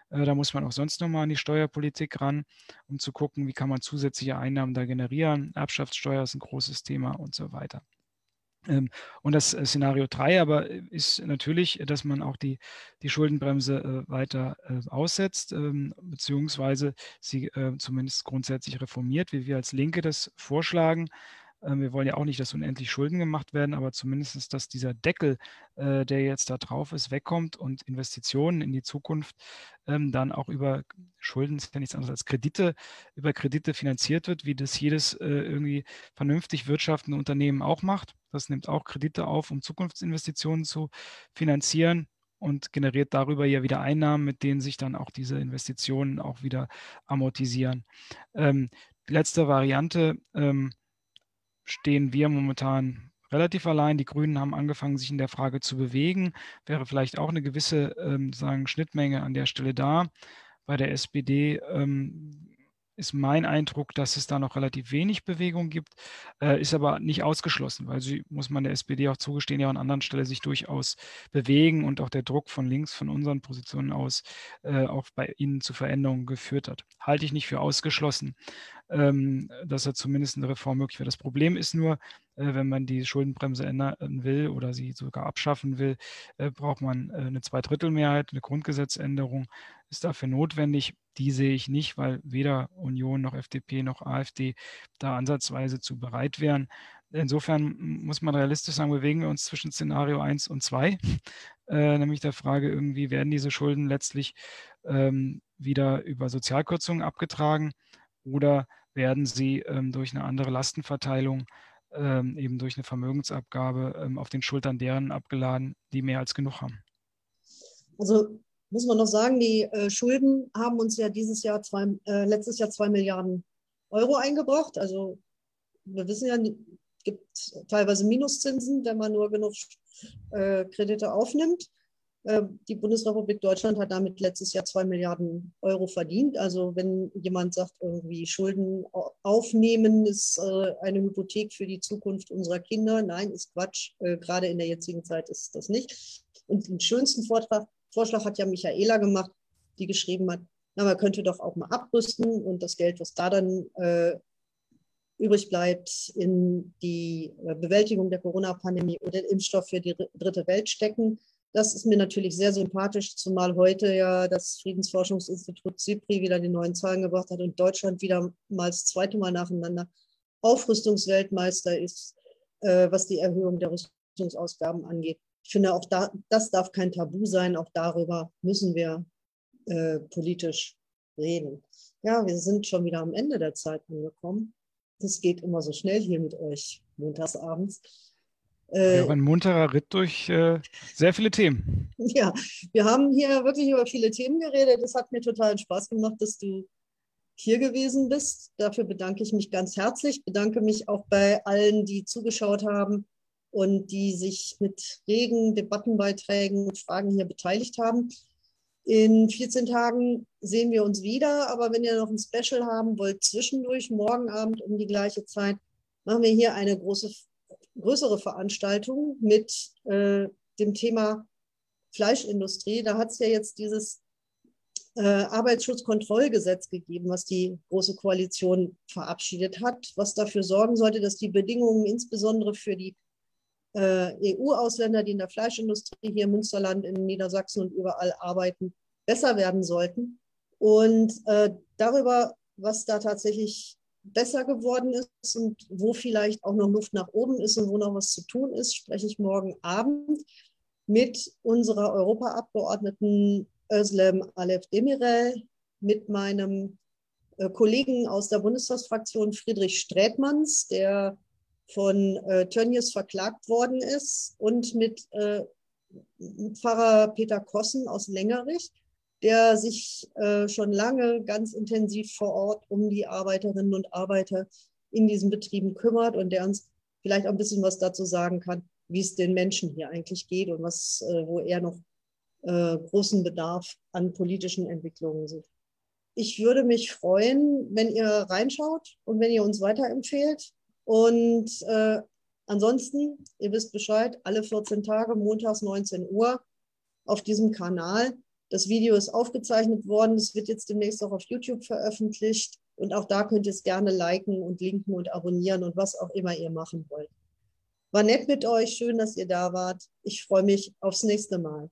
Äh, da muss man auch sonst nochmal an die Steuerpolitik ran, um zu gucken, wie kann man zusätzliche Einnahmen da generieren. Erbschaftssteuer ist ein großes Thema und so weiter. Ähm, und das äh, Szenario 3 aber äh, ist natürlich, dass man auch die, die Schuldenbremse äh, weiter aussetzt, ähm, beziehungsweise sie zumindest grundsätzlich reformiert, wie wir als Linke das vorschlagen. Ähm, wir wollen ja auch nicht, dass unendlich Schulden gemacht werden, aber zumindest, dass dieser Deckel, äh, der jetzt da drauf ist, wegkommt und Investitionen in die Zukunft ähm, dann auch über Schulden, ist ja nichts anderes als Kredite, über Kredite finanziert wird, wie das jedes äh, irgendwie vernünftig wirtschaftende Unternehmen auch macht. Das nimmt auch Kredite auf, um Zukunftsinvestitionen zu finanzieren und generiert darüber ja wieder Einnahmen, mit denen sich dann auch diese Investitionen auch wieder amortisieren. Ähm, letzte Variante, ähm, stehen wir momentan relativ allein. Die Grünen haben angefangen, sich in der Frage zu bewegen. Wäre vielleicht auch eine gewisse ähm, sagen, Schnittmenge an der Stelle da. Bei der SPD ähm, ist mein Eindruck, dass es da noch relativ wenig Bewegung gibt, äh, ist aber nicht ausgeschlossen, weil sie, muss man der SPD auch zugestehen, ja an anderen Stellen sich durchaus bewegen und auch der Druck von links, von unseren Positionen aus, äh, auch bei ihnen zu Veränderungen geführt hat. Halte ich nicht für ausgeschlossen, ähm, dass da zumindest eine Reform möglich wäre. Das Problem ist nur, äh, wenn man die Schuldenbremse ändern will oder sie sogar abschaffen will, äh, braucht man äh, eine Zweidrittelmehrheit, eine Grundgesetzänderung ist dafür notwendig die sehe ich nicht, weil weder Union noch FDP noch AfD da ansatzweise zu bereit wären. Insofern muss man realistisch sagen, bewegen wir uns zwischen Szenario 1 und 2, äh, nämlich der Frage, irgendwie werden diese Schulden letztlich ähm, wieder über Sozialkürzungen abgetragen oder werden sie ähm, durch eine andere Lastenverteilung, ähm, eben durch eine Vermögensabgabe ähm, auf den Schultern deren abgeladen, die mehr als genug haben. Also muss man noch sagen, die äh, Schulden haben uns ja dieses Jahr zwei, äh, letztes Jahr zwei Milliarden Euro eingebracht. Also wir wissen ja, es gibt teilweise Minuszinsen, wenn man nur genug äh, Kredite aufnimmt. Ähm, die Bundesrepublik Deutschland hat damit letztes Jahr zwei Milliarden Euro verdient. Also wenn jemand sagt, irgendwie Schulden aufnehmen ist äh, eine Hypothek für die Zukunft unserer Kinder, nein, ist Quatsch. Äh, gerade in der jetzigen Zeit ist das nicht. Und den schönsten Vortrag, Vorschlag hat ja Michaela gemacht, die geschrieben hat, na, man könnte doch auch mal abrüsten und das Geld, was da dann äh, übrig bleibt, in die äh, Bewältigung der Corona-Pandemie oder den Impfstoff für die dritte Welt stecken. Das ist mir natürlich sehr sympathisch, zumal heute ja das Friedensforschungsinstitut CIPRI wieder die neuen Zahlen gebracht hat und Deutschland wieder mal das zweite Mal nacheinander Aufrüstungsweltmeister ist, äh, was die Erhöhung der Rüstungsausgaben angeht. Ich finde, auch da, das darf kein Tabu sein. Auch darüber müssen wir äh, politisch reden. Ja, wir sind schon wieder am Ende der Zeit angekommen. Das geht immer so schnell hier mit euch montagsabends. Äh, ja, ein munterer Ritt durch äh, sehr viele Themen. [laughs] Ja, wir haben hier wirklich über viele Themen geredet. Es hat mir total Spaß gemacht, dass du hier gewesen bist. Dafür bedanke ich mich ganz herzlich. Ich bedanke mich auch bei allen, die zugeschaut haben und die sich mit regen Debattenbeiträgen und Fragen hier beteiligt haben. In 14 Tagen sehen wir uns wieder, aber wenn ihr noch ein Special haben wollt, zwischendurch, morgen Abend um die gleiche Zeit, machen wir hier eine große größere Veranstaltung mit äh, dem Thema Fleischindustrie. Da hat es ja jetzt dieses äh, Arbeitsschutzkontrollgesetz gegeben, was die Große Koalition verabschiedet hat, was dafür sorgen sollte, dass die Bedingungen insbesondere für die EU-Ausländer, die in der Fleischindustrie hier im Münsterland, in Niedersachsen und überall arbeiten, besser werden sollten. Und äh, darüber, was da tatsächlich besser geworden ist und wo vielleicht auch noch Luft nach oben ist und wo noch was zu tun ist, spreche ich morgen Abend mit unserer Europaabgeordneten Özlem Alef Demirel, mit meinem äh, Kollegen aus der Bundestagsfraktion Friedrich Strätmanns, der von äh, Tönnies verklagt worden ist, und mit äh, Pfarrer Peter Kossen aus Längerich der sich äh, schon lange ganz intensiv vor Ort um die Arbeiterinnen und Arbeiter in diesen Betrieben kümmert und der uns vielleicht auch ein bisschen was dazu sagen kann, wie es den Menschen hier eigentlich geht und was, äh, wo er noch äh, großen Bedarf an politischen Entwicklungen sieht. Ich würde mich freuen, wenn ihr reinschaut und wenn ihr uns weiterempfehlt. Und äh, ansonsten, ihr wisst Bescheid, alle 14 Tage, montags 19 Uhr auf diesem Kanal das Video ist aufgezeichnet worden. Es wird jetzt demnächst auch auf YouTube veröffentlicht. Und auch da könnt ihr es gerne liken und linken und abonnieren und was auch immer ihr machen wollt. War nett mit euch. Schön, dass ihr da wart. Ich freue mich aufs nächste Mal.